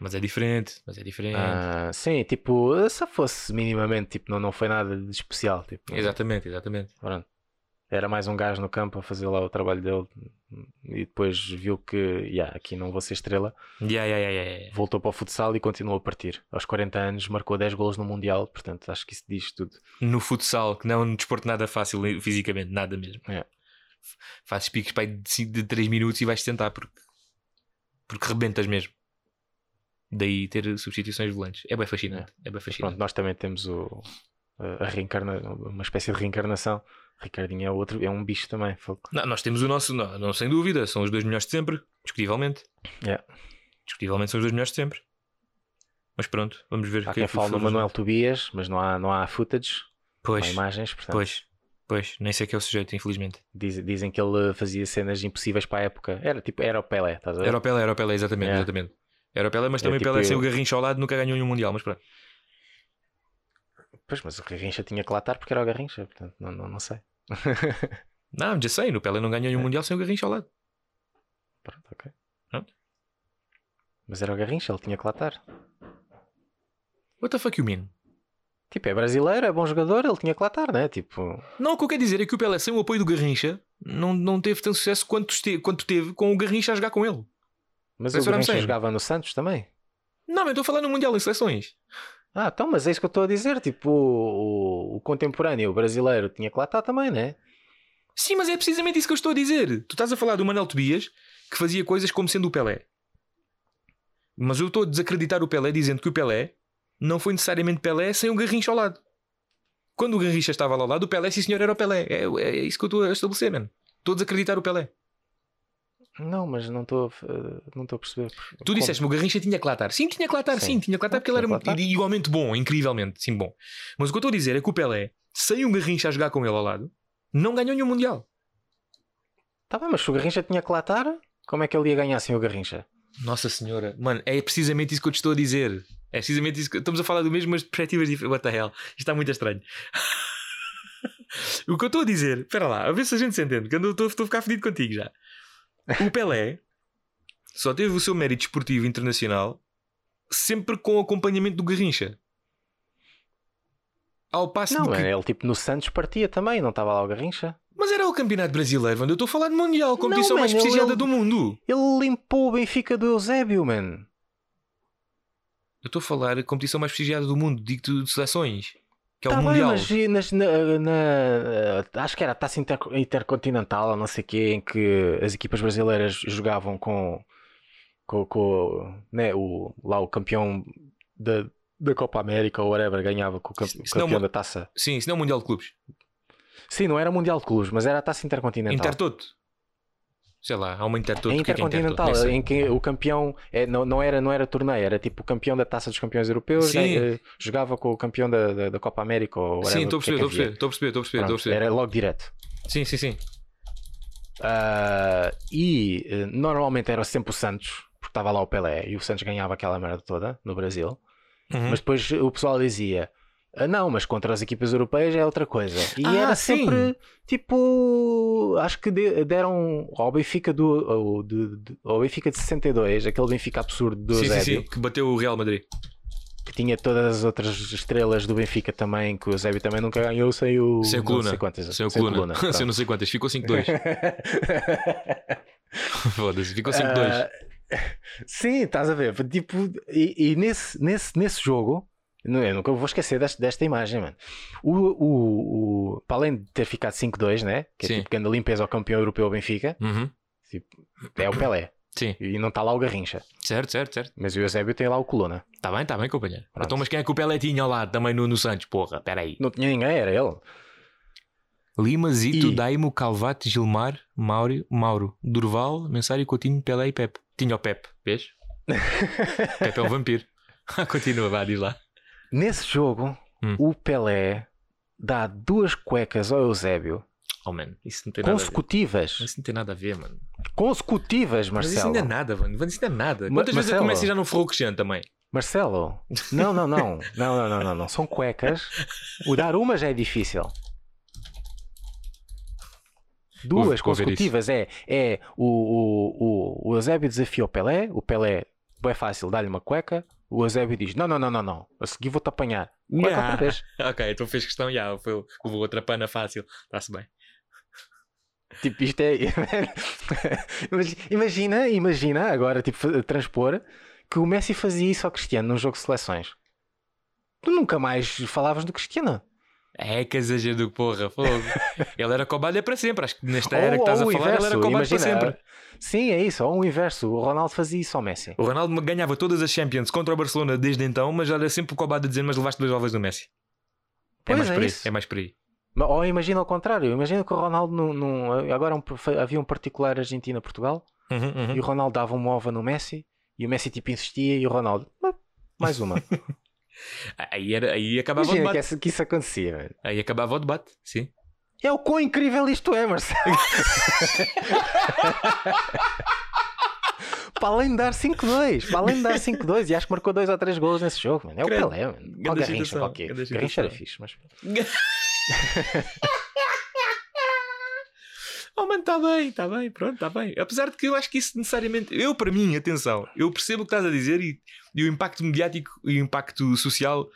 Speaker 3: Mas é diferente. Mas é diferente.
Speaker 4: Ah, sim, tipo, se fosse minimamente, tipo, não, não foi nada de especial. Tipo,
Speaker 3: Exatamente, exatamente.
Speaker 4: Pronto. Era mais um gajo no campo a fazer lá o trabalho dele e depois viu que, yeah, aqui não vou ser estrela.
Speaker 3: Yeah, yeah, yeah, yeah, yeah.
Speaker 4: Voltou para o futsal e continuou a partir. Aos 40 anos marcou 10 golos no Mundial, portanto acho que isso diz tudo.
Speaker 3: No futsal, que não é um desporto nada fácil fisicamente, nada mesmo.
Speaker 4: É.
Speaker 3: Fazes picos pai, de, 5, de 3 minutos e vais tentar porque, porque rebentas mesmo. Daí ter substituições volantes. É bem fascinante. É, bem
Speaker 4: Pronto,
Speaker 3: fascinante.
Speaker 4: nós também temos o, a a reencarna, uma espécie de reencarnação. Ricardinho é outro, é um bicho também.
Speaker 3: Não, nós temos o nosso, não, não, sem dúvida, são os dois melhores de sempre, discutivelmente.
Speaker 4: Yeah.
Speaker 3: Discutivelmente são os dois melhores de sempre. Mas pronto, vamos ver
Speaker 4: Há quem
Speaker 3: é que o
Speaker 4: fale no
Speaker 3: futuro nos
Speaker 4: Manuel. Tobias, mas não há, não há footage, não há
Speaker 3: Pois,
Speaker 4: imagens, portanto
Speaker 3: pois, pois, nem sei que é o sujeito, infelizmente.
Speaker 4: diz- dizem que ele fazia cenas impossíveis para a época. Era tipo, era o Pelé, estás a ver?
Speaker 3: Era o Pelé, era o Pelé, exatamente,
Speaker 4: É.
Speaker 3: exatamente. Era o Pelé, mas também o
Speaker 4: tipo
Speaker 3: Pelé sem
Speaker 4: eu.
Speaker 3: o garrincho ao lado nunca ganhou nenhum mundial, mas pronto.
Speaker 4: Pois, mas o Garrincha tinha que latar porque era o Garrincha, portanto não, não, não sei. <laughs>
Speaker 3: Não, já sei, no Pelé não ganhou nenhum
Speaker 4: É.
Speaker 3: mundial sem o garrincho ao lado.
Speaker 4: Pronto, ok. Mas era o Garrincha, ele tinha que latar.
Speaker 3: What the fuck you mean?
Speaker 4: Tipo, é brasileiro, é bom jogador, ele tinha que latar, né? Tipo,
Speaker 3: Não, o que eu quero dizer é que o Pelé sem o apoio do Garrincha não, não teve tanto sucesso quanto, este- quanto teve com o Garrincha a jogar com ele.
Speaker 4: mas
Speaker 3: Mas
Speaker 4: o Garrincha jogava no Santos também.
Speaker 3: Não, mas eu estou a falar no Mundial em seleções.
Speaker 4: Ah, então, mas é isso que eu estou a dizer. Tipo, o, o, o contemporâneo, o brasileiro, tinha que latar também, né?
Speaker 3: Sim, mas é precisamente isso que eu estou a dizer. Tu estás a falar do Manel Tobias que fazia coisas como sendo o Pelé. Mas eu estou a desacreditar o Pelé dizendo que o Pelé não foi necessariamente Pelé sem o Garrincha ao lado. Quando o Garrincha estava lá ao lado, o Pelé, sim senhor, era o Pelé. É, é isso que eu estou a estabelecer, mano. Estou a desacreditar o Pelé.
Speaker 4: Não, mas não estou a- não estou a perceber.
Speaker 3: Tu disseste-me o Garrincha tinha que latar. Sim, tinha que latar, sim,
Speaker 4: Sim.
Speaker 3: tinha que latar
Speaker 4: Ah,
Speaker 3: porque ele era muito- igualmente bom, incrivelmente, sim, bom. Mas o que eu estou a dizer é que o Pelé, sem o Garrincha a jogar com ele ao lado, não ganhou nenhum Mundial.
Speaker 4: Tá bem, mas se o Garrincha tinha que latar, como é que ele ia ganhar sem o Garrincha?
Speaker 3: Nossa Senhora, mano, é precisamente isso que eu te estou a dizer. É precisamente isso que estamos a falar do mesmo, mas de perspectivas diferentes. What the hell? Isto está muito estranho. <laughs> o que eu estou a dizer, espera lá, a ver se a gente se entende, que eu estou, estou a ficar fedido contigo já. O Pelé só teve o seu mérito esportivo internacional sempre com o acompanhamento do Garrincha. Ao passo
Speaker 4: Não,
Speaker 3: de que...
Speaker 4: ele tipo no Santos partia também, não estava lá o Garrincha.
Speaker 3: Mas era o campeonato brasileiro, onde eu estou a falar de Mundial, a competição
Speaker 4: Não,
Speaker 3: mais
Speaker 4: man, ele-
Speaker 3: prestigiada
Speaker 4: ele-
Speaker 3: do mundo.
Speaker 4: Ele limpou o Benfica do Eusébio, man.
Speaker 3: Eu estou a falar a competição mais prestigiada do mundo, digo-te de seleções, que é
Speaker 4: Tá
Speaker 3: o
Speaker 4: bem,
Speaker 3: Mundial.
Speaker 4: mas nas- na, na- acho que era a taça inter- intercontinental, ou não sei o quê, em que as equipas brasileiras jogavam com, com, com, né, o, lá o campeão da, da Copa América ou whatever, ganhava com o campe- campeão da taça.
Speaker 3: Sim, isso não é o Mundial de Clubes.
Speaker 4: Sim, não era Mundial de Clubes, mas era a taça intercontinental.
Speaker 3: Intertoto. Sei lá, há uma Intertoto.
Speaker 4: É
Speaker 3: o que é que é
Speaker 4: intercontinental, em que o campeão é, não, não, era, não era torneio, era tipo o campeão da taça dos campeões europeus, né, eh, jogava com o campeão da, da, da Copa América ou.
Speaker 3: Sim, estou a
Speaker 4: é
Speaker 3: perceber,
Speaker 4: que
Speaker 3: estou a perceber, estou a perceber, estou a perceber, estou a perceber.
Speaker 4: Era logo direto.
Speaker 3: Sim, sim, sim.
Speaker 4: Ah, e eh, normalmente era sempre o Santos, porque estava lá o Pelé e o Santos ganhava aquela merda toda no Brasil.
Speaker 3: Uhum.
Speaker 4: Mas depois o pessoal dizia: "Ah, não, mas contra as equipas europeias é outra coisa. E
Speaker 3: Ah,
Speaker 4: era
Speaker 3: sim.
Speaker 4: sempre tipo. Acho que de- deram ao Benfica do. Ao, Benfica de 62, aquele Benfica absurdo do
Speaker 3: sim, sim,
Speaker 4: Eusébio,
Speaker 3: sim, que bateu o Real Madrid.
Speaker 4: que tinha todas as outras estrelas do Benfica também, que o Eusébio também nunca ganhou sem o.
Speaker 3: Sem a
Speaker 4: não
Speaker 3: coluna.
Speaker 4: sei quantas.
Speaker 3: Sem a coluna. <laughs> Sem não sei quantas. Ficou 5-2. <laughs> Foda-se, ficou 5-2.
Speaker 4: Ah, sim, estás a ver? Tipo, e, e nesse, nesse, nesse jogo, eu nunca vou esquecer desta, desta imagem, mano. O, o, o, para além de ter ficado 5-2, né? Que é
Speaker 3: Sim.
Speaker 4: tipo grande limpeza ao campeão europeu Benfica,
Speaker 3: Uhum.
Speaker 4: é o Pelé.
Speaker 3: Sim,
Speaker 4: E não está lá o Garrincha.
Speaker 3: certo, certo, certo.
Speaker 4: Mas o Eusébio tem lá o Coluna.
Speaker 3: Está bem, está bem, companheiro.
Speaker 4: Pronto.
Speaker 3: Então, mas quem é que o Pelé tinha lado também no, no Santos? Porra, peraí.
Speaker 4: Não tinha ninguém, era ele.
Speaker 3: Lima, Zito,
Speaker 4: E-
Speaker 3: Daimo, Calvate, Gilmar, Mauro, Mauro, Durval, Mensário, Coutinho, Pelé e Pepe. Tinha o Pepe, vês? <laughs> Pepe é um vampiro. <laughs> Continua, vá, diz lá.
Speaker 4: Nesse jogo,
Speaker 3: hum.
Speaker 4: o Pelé dá duas cuecas ao Eusébio.
Speaker 3: Oh, man, isso não tem
Speaker 4: consecutivas.
Speaker 3: Nada isso não tem nada a ver, mano.
Speaker 4: Consecutivas, Marcelo.
Speaker 3: Mas isso
Speaker 4: não
Speaker 3: é, é nada, mano. Isso não é nada. Quantas Marcelo, vezes
Speaker 4: eu
Speaker 3: comecei já não for crescendo também?
Speaker 4: Marcelo, não, não, não. <laughs> não, não, não, não, não. São cuecas. O dar uma já é difícil. Duas consecutivas é, é o, o, o, o Eusébio desafia o Pelé. O Pelé, é fácil, dá-lhe uma cueca o Eusébio diz: Não, não, não, não, não, a seguir vou-te apanhar. Cueca
Speaker 3: Ah.
Speaker 4: outra vez. <laughs>
Speaker 3: Ok, então fez questão, já, foi, levou outra pana fácil. Está-se bem.
Speaker 4: Tipo, isto é. <laughs> Imagi- imagina, imagina, agora, tipo, transpor que o Messi fazia isso ao Cristiano num jogo de seleções. Tu nunca mais falavas do Cristiano.
Speaker 3: É que exagero do porra, fogo. <laughs> ele era cobalha para sempre. Acho que nesta
Speaker 4: Ou-
Speaker 3: era que estás a
Speaker 4: ou
Speaker 3: falar, ele era
Speaker 4: inverso,
Speaker 3: cobalha para sempre.
Speaker 4: Sim, é isso, ou o inverso. O Ronaldo fazia isso ao Messi.
Speaker 3: O Ronaldo ganhava todas as Champions contra o Barcelona desde então, mas era sempre o cobado a dizer: Mas levaste dois ovos do Messi. É
Speaker 4: Pois
Speaker 3: mais
Speaker 4: é
Speaker 3: por aí.
Speaker 4: isso.
Speaker 3: É mais por aí.
Speaker 4: Ou imagina ao contrário, imagina que o Ronaldo num, num- agora um- havia um particular Argentina-Portugal
Speaker 3: Uhum, uhum.
Speaker 4: e o Ronaldo dava uma ova no Messi e o Messi tipo insistia e o Ronaldo "Ah, mais uma. <laughs>
Speaker 3: Aí, era, aí acabava o
Speaker 4: imagina que,
Speaker 3: debate.
Speaker 4: essa- que isso acontecia. velho.
Speaker 3: Aí acabava o debate, sim.
Speaker 4: É o quão incrível isto é, Marcelo. <laughs> para além de dar 5-2, para além de dar 5-2, e acho que marcou 2 ou 3 gols nesse jogo, mano. É o
Speaker 3: Credo.
Speaker 4: Pelé, mano. Ou Garrincha, qualquer. Garrincha era fixe, mas. <laughs>
Speaker 3: Oh, mano, está bem, está bem, pronto, está bem. Apesar de que eu acho que isso necessariamente. Eu, para mim, atenção, eu percebo o que estás a dizer e, e o impacto mediático e o impacto social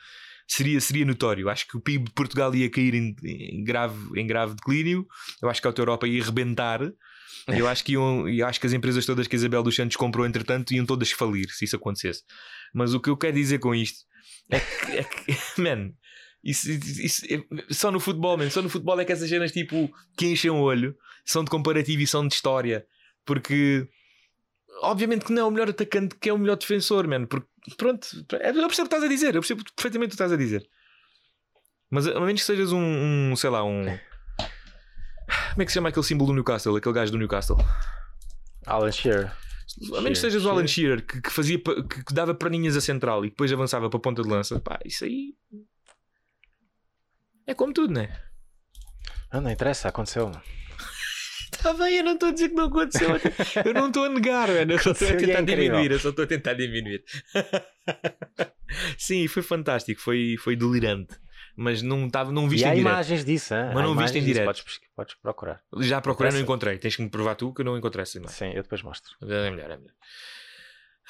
Speaker 3: seria, seria notório. Acho que o PIB de Portugal ia cair em, em grave, em grave declínio. Eu acho que a Europa ia rebentar. Eu acho, que iam, eu acho que as empresas todas que a Isabel dos Santos comprou, entretanto, iam todas falir se isso acontecesse. Mas o que eu quero dizer com isto é que, é que <laughs> man, isso, isso- é- só no futebol, man, só no futebol é que essas cenas tipo que enchem o olho são de comparativo e são de história. Porque obviamente que não é o melhor atacante que é o melhor defensor, mano. Porque pronto, eu percebo o que estás a dizer, eu percebo perfeitamente o que estás a dizer. Mas a menos que sejas um, um, sei lá, um. Como é que se chama aquele símbolo do Newcastle? Aquele gajo do Newcastle.
Speaker 4: Alan Shearer.
Speaker 3: A menos que sejas o Alan Shearer que, que fazia que, que dava perninhas a central e depois avançava para a ponta de lança, pá, isso aí é como tudo, né?
Speaker 4: Ah, não interessa, aconteceu.
Speaker 3: Está <laughs> bem, eu não estou a dizer que não aconteceu. Eu não estou a negar, mano. Eu só estou a
Speaker 4: e é
Speaker 3: tentar
Speaker 4: incrível.
Speaker 3: diminuir. Eu só estou a tentar diminuir. <laughs> Sim, foi fantástico. Foi, foi delirante. Mas não, tava, não
Speaker 4: E
Speaker 3: viste
Speaker 4: há
Speaker 3: em direto.
Speaker 4: imagens disso, hein?
Speaker 3: Mas
Speaker 4: Há
Speaker 3: não viste em direto.
Speaker 4: Podes, podes procurar.
Speaker 3: Já procurei, não encontrei. Tens que me provar tu que eu não encontrei essa imagem.
Speaker 4: Sim, eu depois mostro.
Speaker 3: É melhor, é melhor.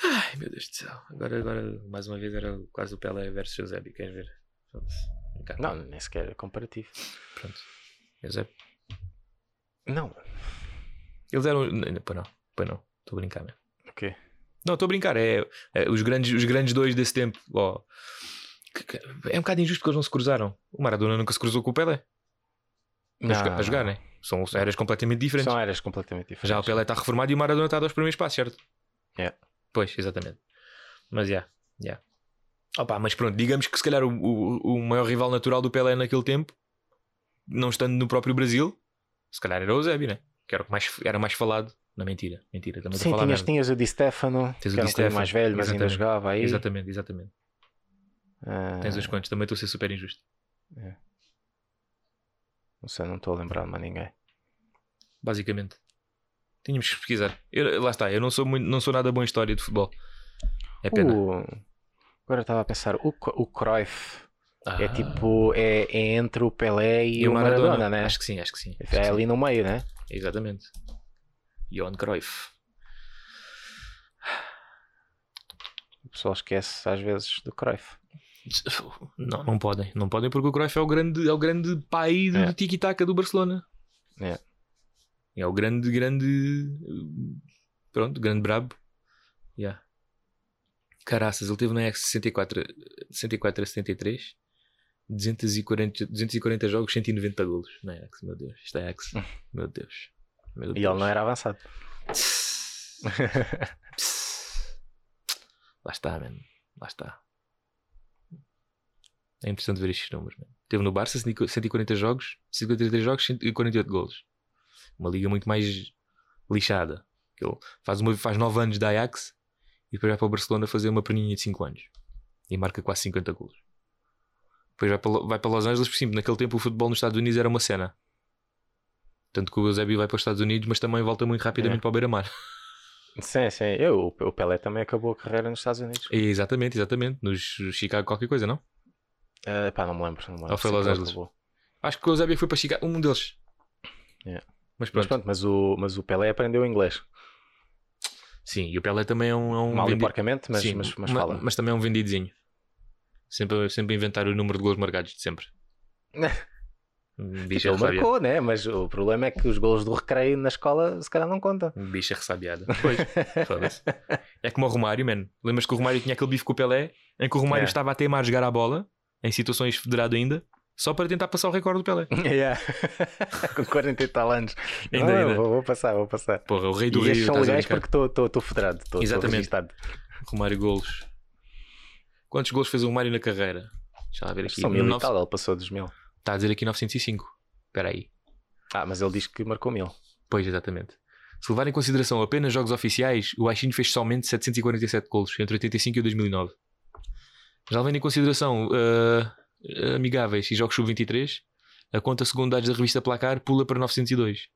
Speaker 3: Ai, meu Deus do céu. Agora, agora mais uma vez, era quase o Pelé versus Eusébio. Queres ver? Foda-se.
Speaker 4: Não, nem sequer é comparativo.
Speaker 3: Pronto. Eusébio.
Speaker 4: Não.
Speaker 3: Eles eram. Não, não, pois não. Pois não. Estou a brincar, mesmo.
Speaker 4: O quê?
Speaker 3: Não, estou a brincar. É, é os, grandes, os grandes dois desse tempo. que- que- é um bocado injusto porque eles não se cruzaram. O Maradona nunca se cruzou com o Pelé. A, jogar, a jogar, né? São eras completamente diferentes.
Speaker 4: São eras completamente diferentes.
Speaker 3: Já o Pelé está reformado e o Maradona está a os primeiros passos, certo?
Speaker 4: É.
Speaker 3: Pois, exatamente. Mas já, já. Opa, mas pronto, digamos que se calhar o, o, o maior rival natural do Pelé naquele tempo, não estando no próprio Brasil, se calhar era o Eusébio, né? Que era, o que mais, era mais falado Não, mentira, mentira. Também
Speaker 4: Sim, tinhas, tinhas o Di Stefano,
Speaker 3: Tens o
Speaker 4: que era
Speaker 3: Di
Speaker 4: um
Speaker 3: Stefano,
Speaker 4: mais velho, mas ainda jogava aí.
Speaker 3: Exatamente, exatamente.
Speaker 4: Ah,
Speaker 3: Tens uns quantos, também estou a ser super injusto.
Speaker 4: Não sei, não estou a lembrar de mais ninguém.
Speaker 3: Basicamente. Tínhamos que pesquisar. Eu- lá está, eu não sou, muito, não sou nada bom em história de futebol. É pena.
Speaker 4: O- Agora estava a pensar, o, o Cruyff
Speaker 3: Ah,
Speaker 4: é tipo, é, é entre o Pelé e, o Maradona, né?
Speaker 3: Acho que sim, acho que sim. Acho
Speaker 4: É
Speaker 3: que sim.
Speaker 4: ali no meio, né?
Speaker 3: Exatamente. Johan Cruyff.
Speaker 4: O pessoal esquece às vezes do Cruyff.
Speaker 3: Não, não podem. Não podem porque o Cruyff é o grande, é o grande pai do
Speaker 4: É.
Speaker 3: tiki-taka do Barcelona.
Speaker 4: É.
Speaker 3: É o grande, grande. Pronto, grande brabo. Yeah. Caraças, ele teve na X 64, 64 a 73. 240, 240 jogos, 190 golos na Ajax, meu Deus. Isto é Ajax. <laughs> Meu Deus. Meu
Speaker 4: E
Speaker 3: Deus.
Speaker 4: ele não era avançado. <laughs>
Speaker 3: Lá está, mano. Lá está. É interessante ver estes números, mano. Teve no Barça 140 jogos, 53 jogos, 148 golos. Uma liga muito mais lixada. Ele faz, uma, faz 9 anos da Ajax e depois vai para o Barcelona fazer uma perninha de 5 anos. E marca quase 50 golos. Depois vai para, vai para Los Angeles, por cima. Naquele tempo o futebol nos Estados Unidos era uma cena. Tanto que o Eusébio vai para os Estados Unidos, mas também volta muito rapidamente
Speaker 4: É.
Speaker 3: para o Beira-Mar.
Speaker 4: sim, sim. Eu, o Pelé também acabou a carreira nos Estados Unidos.
Speaker 3: Exatamente, exatamente. Nos Chicago qualquer coisa, não?
Speaker 4: Ah, pá, não me lembro. Não me lembro.
Speaker 3: Ou foi Los Angeles?
Speaker 4: acabou.
Speaker 3: Acho que o Eusébio foi para Chicago, um deles.
Speaker 4: Yeah.
Speaker 3: Mas
Speaker 4: Mas
Speaker 3: pronto.
Speaker 4: pronto, mas o, mas o Pelé aprendeu inglês.
Speaker 3: Sim, e o Pelé também é um, é um
Speaker 4: Mal
Speaker 3: vendi-
Speaker 4: porcamente, mas,
Speaker 3: Sim,
Speaker 4: mas, mas
Speaker 3: ma-
Speaker 4: fala.
Speaker 3: mas também é um vendidozinho. Sempre, sempre a inventar o número de gols marcados de sempre. <laughs> Um bicha
Speaker 4: Ele marcou, né? Mas o problema é que os golos do recreio na escola se calhar não contam.
Speaker 3: Bicha ressabiada. Pois, <laughs> foda-se. É como o Romário, man. Lembras que o Romário tinha aquele bife com o Pelé, em que o Romário
Speaker 4: É.
Speaker 3: estava a teimar a jogar a bola, em situações federado ainda, só para tentar passar o recorde do Pelé. <laughs>
Speaker 4: Yeah. <laughs> Com 40 e tal anos.
Speaker 3: Ainda,
Speaker 4: Não,
Speaker 3: ainda.
Speaker 4: Vou, vou passar, vou passar.
Speaker 3: Porra, o rei do
Speaker 4: E
Speaker 3: Rio.
Speaker 4: são legais porque estou federado. Estou
Speaker 3: Exatamente.
Speaker 4: registado.
Speaker 3: Romário golos. Quantos golos fez o Romário na carreira? Deixa lá ver aqui.
Speaker 4: São mil e tal, ele passou dos mil.
Speaker 3: Está a dizer aqui 905. Espera aí.
Speaker 4: Ah, mas ele diz que marcou mil.
Speaker 3: Pois, exatamente. Se levar em consideração apenas jogos oficiais, o Aixinho fez somente 747 golos entre 85 e 2009. Já levando em consideração ah, amigáveis e jogos sub-23, a conta segundo dados da revista Placar pula para 902.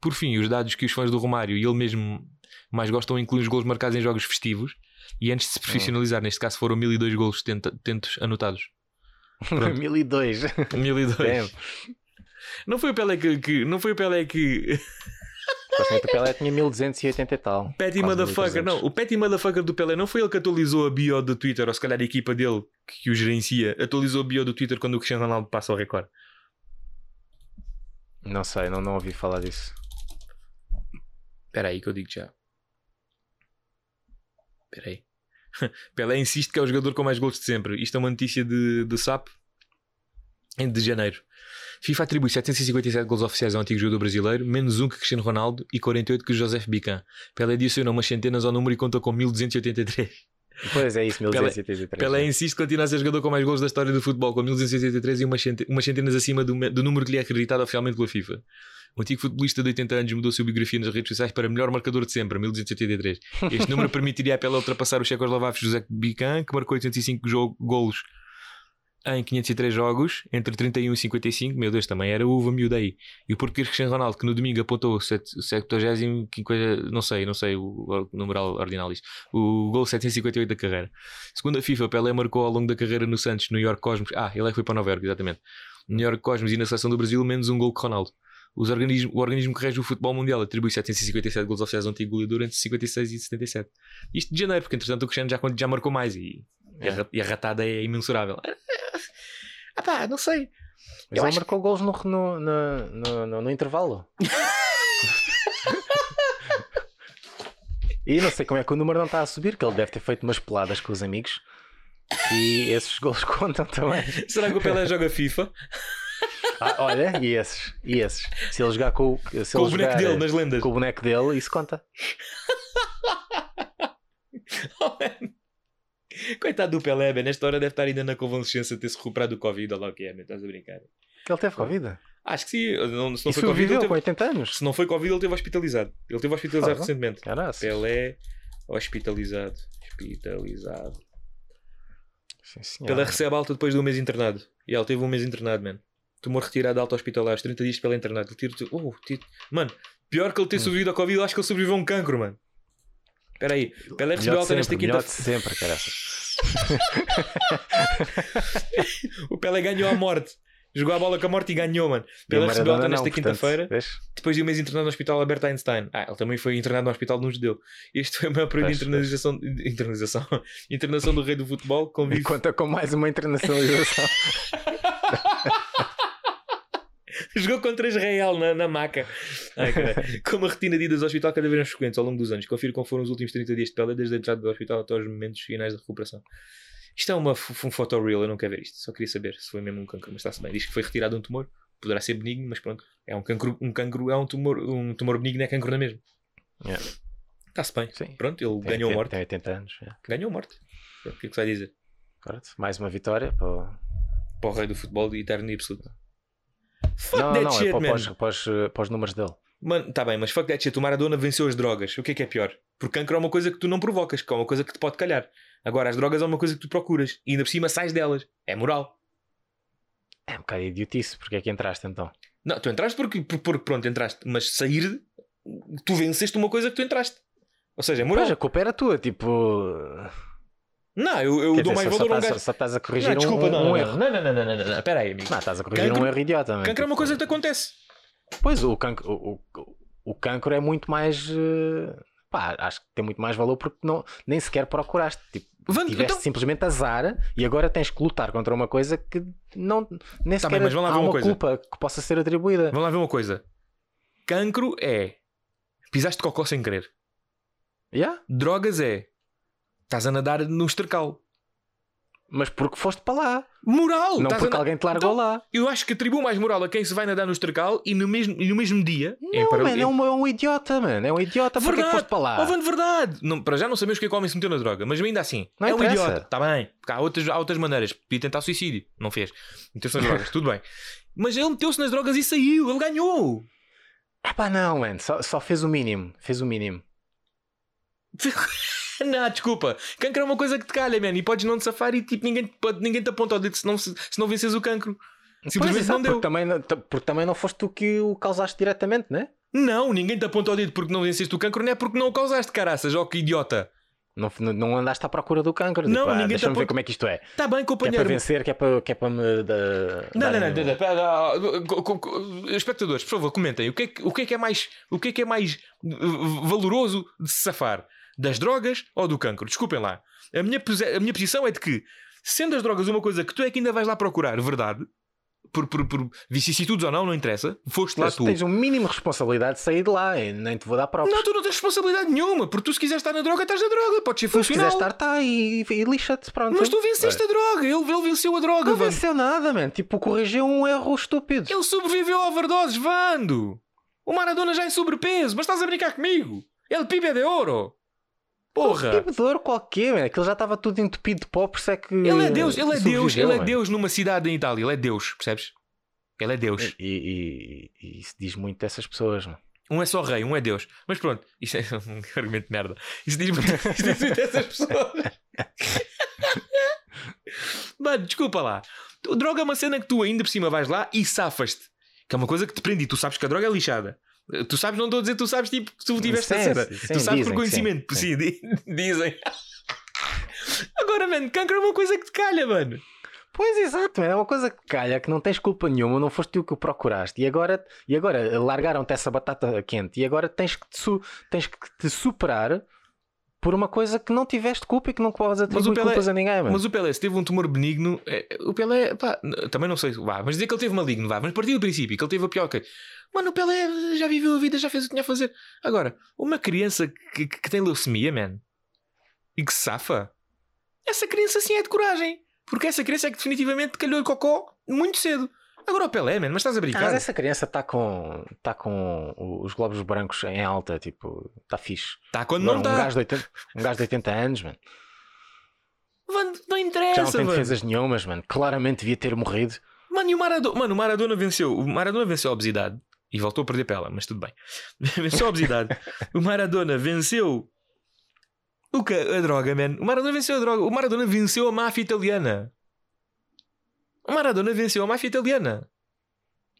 Speaker 3: Por fim, os dados que os fãs do Romário e ele mesmo mais gostam incluem os golos marcados em jogos festivos e antes de se profissionalizar, neste caso foram 1002 golos tenta- tentos anotados. Pronto. <laughs>
Speaker 4: mil e dois.
Speaker 3: 1002.
Speaker 4: Damn.
Speaker 3: Não foi o Pelé que, que- não foi o Pelé que
Speaker 4: Supostamente o Pelé tinha 1280 e tal.
Speaker 3: Petty Motherfucker,
Speaker 4: 1300.
Speaker 3: não. O Petty Motherfucker do Pelé não foi ele que atualizou a bio do Twitter, ou se calhar a equipa dele que o gerencia atualizou a bio do Twitter quando o Cristiano Ronaldo passa ao recorde.
Speaker 4: Não sei, não, não ouvi falar disso.
Speaker 3: Espera aí que eu digo já. Espera aí. <laughs> Pelé insiste que é o jogador com mais gols de sempre. Isto é uma notícia de, de SAP em de janeiro. FIFA atribui 757 gols oficiais ao antigo jogador brasileiro, menos um que Cristiano Ronaldo e 48 que Joseph Bican. Pelé adicionou umas centenas ao número e conta com 1283.
Speaker 4: Pois é isso,
Speaker 3: Pelé-
Speaker 4: 1283.
Speaker 3: Pelé insiste que continua a ser jogador com mais gols da história do futebol, com 1283 e umas, umas centenas acima do, do número que lhe é acreditado oficialmente pela FIFA. O antigo futebolista de 80 anos mudou a sua biografia nas redes sociais para melhor marcador de sempre, 1283. Este número <laughs> permitiria a Pelé ultrapassar o checoslovaco José Bican, que marcou 85 jo- golos em 503 jogos, entre 31 e 55. Meu Deus, também era uva miúda aí. E o português Cristiano Ronaldo, que no domingo apontou o set- 70, 50, não sei, não sei o, numeral ordinal disto o gol 758 da carreira. Segundo a FIFA, Pelé marcou ao longo da carreira no Santos, New York Cosmos. Ah, ele é que foi para Nova York, exatamente. New York Cosmos e na seleção do Brasil, menos um gol que Ronaldo. Os organismo, o organismo que rege o futebol mundial atribui 757 gols oficiais ao antigo goleador entre 56 e 77. Isto de janeiro, porque entretanto o Cristiano já, já marcou mais e, e, a, ra- e a ratada é imensurável. Ah pá, não sei.
Speaker 4: Mas
Speaker 3: Eu
Speaker 4: ele
Speaker 3: acho-
Speaker 4: marcou gols no, no, no, no, no- no intervalo. <laughs> e não sei como é que o número não está a subir, que ele deve ter feito umas peladas com os amigos. E esses gols <laughs> contam também.
Speaker 3: Será que o Pelé joga FIFA?
Speaker 4: Ah, olha, e esses, e esses. Se ele jogar com, o- se
Speaker 3: com
Speaker 4: ele
Speaker 3: o boneco
Speaker 4: jogar,
Speaker 3: dele nas lendas.
Speaker 4: com o boneco dele, isso conta. <laughs>
Speaker 3: Oh, man. <laughs> Coitado do Pelé, man. Nesta hora deve estar ainda na convalescença ter-se recuperado do Covid. Olha lá o que é, man. estás a brincar.
Speaker 4: Ele teve Covid.
Speaker 3: Acho que sim. Não, se não
Speaker 4: E
Speaker 3: foi Covid, ele teve...
Speaker 4: com 80 anos.
Speaker 3: Se não foi Covid, ele teve hospitalizado. Ele teve hospitalizado
Speaker 4: Foda.
Speaker 3: recentemente.
Speaker 4: Caraças.
Speaker 3: Pelé hospitalizado. Hospitalizado.
Speaker 4: Sim.
Speaker 3: Pelé recebe alta depois de um mês internado. E ele teve um mês internado, mano. Tumor retirado de alta hospitalar, aos 30 dias pela internado. Ele tira- oh, tira- Mano, pior que ele
Speaker 4: Hum.
Speaker 3: ter sobrevivido ao Covid, acho que ele sobreviveu a um cancro, mano. Espera aí. Pelé recebeu alta nesta
Speaker 4: sempre, melhor
Speaker 3: quinta
Speaker 4: de sempre, caraças. <laughs>
Speaker 3: O Pelé ganhou a morte. Jogou a bola com a morte e ganhou, mano.
Speaker 4: E
Speaker 3: Pelé recebeu alta nesta quinta-feira, depois de um mês internado no hospital Albert Einstein. Ah, ele também foi internado no hospital de um judeu. Este foi o maior período de internalização, internalização, <laughs> internação do rei do futebol.
Speaker 4: E
Speaker 3: Convive
Speaker 4: conta com mais uma internacionalização. <laughs>
Speaker 3: Jogou contra Israel na, na maca. Ai. <laughs> Com uma retina de idas ao hospital cada vez mais frequentes ao longo dos anos. Confiro como foram os últimos 30 dias de Pelé, desde a entrada do hospital até aos momentos finais de recuperação. Isto é uma, um photoreal, eu não quero ver isto. Só queria saber se foi mesmo um cancro, mas está-se bem. Diz que foi retirado um tumor. Poderá ser benigno, mas pronto. É um cancro, um cancro é um tumor, um tumor benigno, é cancro na mesma.
Speaker 4: Yeah.
Speaker 3: Está-se bem.
Speaker 4: Sim.
Speaker 3: Pronto, ele
Speaker 4: Tem
Speaker 3: ganhou a
Speaker 4: 80
Speaker 3: morte.
Speaker 4: Tem 80 anos. é.
Speaker 3: Ganhou a morte. Pronto, O que é que vai dizer?
Speaker 4: Pronto, Mais uma vitória. Para... o-
Speaker 3: Para o rei do futebol de eterno e absoluto. Fuck
Speaker 4: Não,
Speaker 3: that
Speaker 4: não,
Speaker 3: shit,
Speaker 4: é para, os, para, os, para os números dele.
Speaker 3: Mano, tá bem, mas fuck that shit. O Maradona venceu as drogas. O que é que é pior? Porque cancro é uma coisa que tu não provocas, que é uma coisa que te pode calhar. Agora, as drogas é uma coisa que tu procuras. E ainda por cima sais delas. É moral.
Speaker 4: É um bocado idiotice. Porque é que entraste então?
Speaker 3: Não, tu entraste porque, por- porque pronto, entraste. Mas sair, tu venceste uma coisa que tu entraste. Ou seja, é moral.
Speaker 4: Pois, a culpa era tua. Tipo.
Speaker 3: Não, eu, eu
Speaker 4: quer
Speaker 3: dou
Speaker 4: dizer,
Speaker 3: mais valor a um gajo.
Speaker 4: só estás a corrigir
Speaker 3: Não, desculpa,
Speaker 4: um,
Speaker 3: não,
Speaker 4: um
Speaker 3: não,
Speaker 4: erro.
Speaker 3: não, não, não, não, não, não, não. Espera aí, amigo.
Speaker 4: Não, estás a corrigir
Speaker 3: Cancro-
Speaker 4: um erro idiota.
Speaker 3: Cancro é uma coisa que te acontece.
Speaker 4: Pois, o cancro, o, o, o cancro é muito mais. eh, Pá, acho que tem muito mais valor porque não, nem sequer procuraste. Tipo,
Speaker 3: Van-
Speaker 4: tiveste
Speaker 3: então-
Speaker 4: simplesmente azar e agora tens que lutar contra uma coisa que não, nem
Speaker 3: Tá
Speaker 4: sequer
Speaker 3: bem, mas vamos lá
Speaker 4: há
Speaker 3: uma
Speaker 4: uma culpa que possa ser atribuída.
Speaker 3: Vamos lá ver uma coisa. Cancro é. Pisaste cocó sem querer.
Speaker 4: Yeah?
Speaker 3: Drogas é. Estás a nadar num estercal.
Speaker 4: Mas porque foste para lá,
Speaker 3: Moral!
Speaker 4: não
Speaker 3: a
Speaker 4: porque
Speaker 3: na-
Speaker 4: alguém te largou
Speaker 3: Então,
Speaker 4: lá.
Speaker 3: Eu acho que atribuo mais moral a quem se vai nadar no estercal e no mesmo, e no mesmo dia.
Speaker 4: Não,
Speaker 3: paralelo-
Speaker 4: mano, é um, é um idiota, mano. É um idiota porque é que
Speaker 3: Verdade.
Speaker 4: foste para lá.
Speaker 3: Oh, de verdade! Não, para já não sabemos o que é que o homem se meteu na droga, mas ainda assim,
Speaker 4: Não
Speaker 3: é um
Speaker 4: interessa.
Speaker 3: idiota. Está bem, porque há outras, há outras maneiras. Podia tentar suicídio, não fez. Meteu-se nas <laughs> drogas, tudo bem. Mas ele meteu-se nas drogas e saiu, ele ganhou.
Speaker 4: Ah pá, não, mano. Só, só fez o mínimo. Fez o mínimo. <laughs> <laughs>
Speaker 3: não, desculpa. Cancro é uma coisa que te calha, man, e podes não te safar e tipo, ninguém, ninguém te aponta ao dedo se não, se, não vences o cancro. Simplesmente
Speaker 4: Pois,
Speaker 3: não deu.
Speaker 4: Porque também, porque também não foste tu que o causaste diretamente, né?
Speaker 3: Não, ninguém te aponta ao dedo porque não venceste o cancro, não é porque não o causaste, caraças, ó que idiota.
Speaker 4: Não, não, andaste à procura do cancro.
Speaker 3: Não,
Speaker 4: tipo, ah,
Speaker 3: ninguém te
Speaker 4: Deixa-me ver como é que isto é.
Speaker 3: Está bem,
Speaker 4: Que é para
Speaker 3: companheiro.
Speaker 4: vencer, que é para, que é para me. Da,
Speaker 3: Não, não, não, não, ah, espectadores, por favor, comentem. O que, é que, o, que é que é mais, o que é que é mais valoroso de se safar? Das drogas ou do cancro? Desculpem lá. A minha, a minha posição é de que, sendo as drogas uma coisa que tu é que ainda vais lá procurar, verdade, por, por, por vicissitudes ou não, não interessa, foste lá
Speaker 4: Mas
Speaker 3: tu.
Speaker 4: tens um mínimo de responsabilidade de sair de lá. e nem te vou dar próprios.
Speaker 3: Não, tu não tens responsabilidade nenhuma, porque tu se quiseres estar na droga, estás na droga, podes ser
Speaker 4: Tu, se quiser
Speaker 3: funcional.
Speaker 4: estar, tá e, e lixa-te. Pronto.
Speaker 3: Mas tu venceste a droga, ele, ele venceu a droga,
Speaker 4: Não
Speaker 3: Vando.
Speaker 4: venceu nada, mano. Tipo, corrigiu um erro estúpido.
Speaker 3: Ele sobreviveu a overdoses, Vando! O Maradona já em sobrepeso, mas estás a brincar comigo? Ele pibe de ouro! Porra!
Speaker 4: Bebedor qualquer, mano. Aquilo já estava tudo entupido de pó, por isso é que.
Speaker 3: Ele é Deus, ele é Deus, ele é. Deus numa cidade em Itália, ele é Deus, percebes? Ele é Deus.
Speaker 4: E, e- e isso diz muito dessas pessoas, mano.
Speaker 3: Um é só rei, um é Deus. Mas pronto, isto é <laughs> um argumento de merda. Isso diz muito, isso diz muito dessas pessoas. <laughs> Mano, desculpa lá. Droga é uma cena que tu ainda por cima vais lá e safas-te. Que é uma coisa que te prende e tu sabes que a droga é lixada. Tu sabes, não estou a dizer, tu sabes tipo que tu tiveste a
Speaker 4: Sim,
Speaker 3: cena.
Speaker 4: sim,
Speaker 3: tu sabes
Speaker 4: dizem
Speaker 3: por conhecimento.
Speaker 4: sim,
Speaker 3: Sim, di- <laughs> dizem. Agora, mano, cancro é uma coisa que te calha, mano.
Speaker 4: Pois exato, é uma coisa que calha que não tens culpa nenhuma, não foste tu que o procuraste e agora, e agora largaram-te essa batata quente e agora tens que, te tens que te superar por uma coisa que não tiveste culpa e que não podes atribuir
Speaker 3: Pelé-
Speaker 4: culpas a ninguém, mano.
Speaker 3: Mas o Pelé, se teve um tumor benigno, é, o Pelé, pá, também não sei, vá, mas dizer que ele teve maligno, vá, mas partir do princípio que ele teve a que. Mano, o Pelé já viveu a vida, já fez o que tinha a fazer. Agora, uma criança que, que, que tem leucemia, man, e que se safa, essa criança sim é de coragem, porque essa criança é que definitivamente calhou o cocó muito cedo. Agora o Pelé, man, mas estás a
Speaker 4: Ah,
Speaker 3: brincar?
Speaker 4: mas essa criança está com, tá com os glóbulos brancos em alta, tipo, está fixe.
Speaker 3: Tá quando
Speaker 4: Agora,
Speaker 3: não
Speaker 4: um,
Speaker 3: está.
Speaker 4: gajo de 80, um gajo de 80 anos, mano,
Speaker 3: Mano, não
Speaker 4: já
Speaker 3: interessa,
Speaker 4: não tem
Speaker 3: mano.
Speaker 4: defesas nenhumas, mano. Claramente devia ter morrido.
Speaker 3: Mano, e o Maradona, mano, o Maradona venceu. O Maradona venceu a obesidade e voltou a perder pela, mas tudo bem. <laughs> venceu a obesidade. o Maradona venceu o que? A droga, man. O Maradona venceu a droga. O Maradona venceu a máfia italiana. O Maradona venceu a máfia italiana.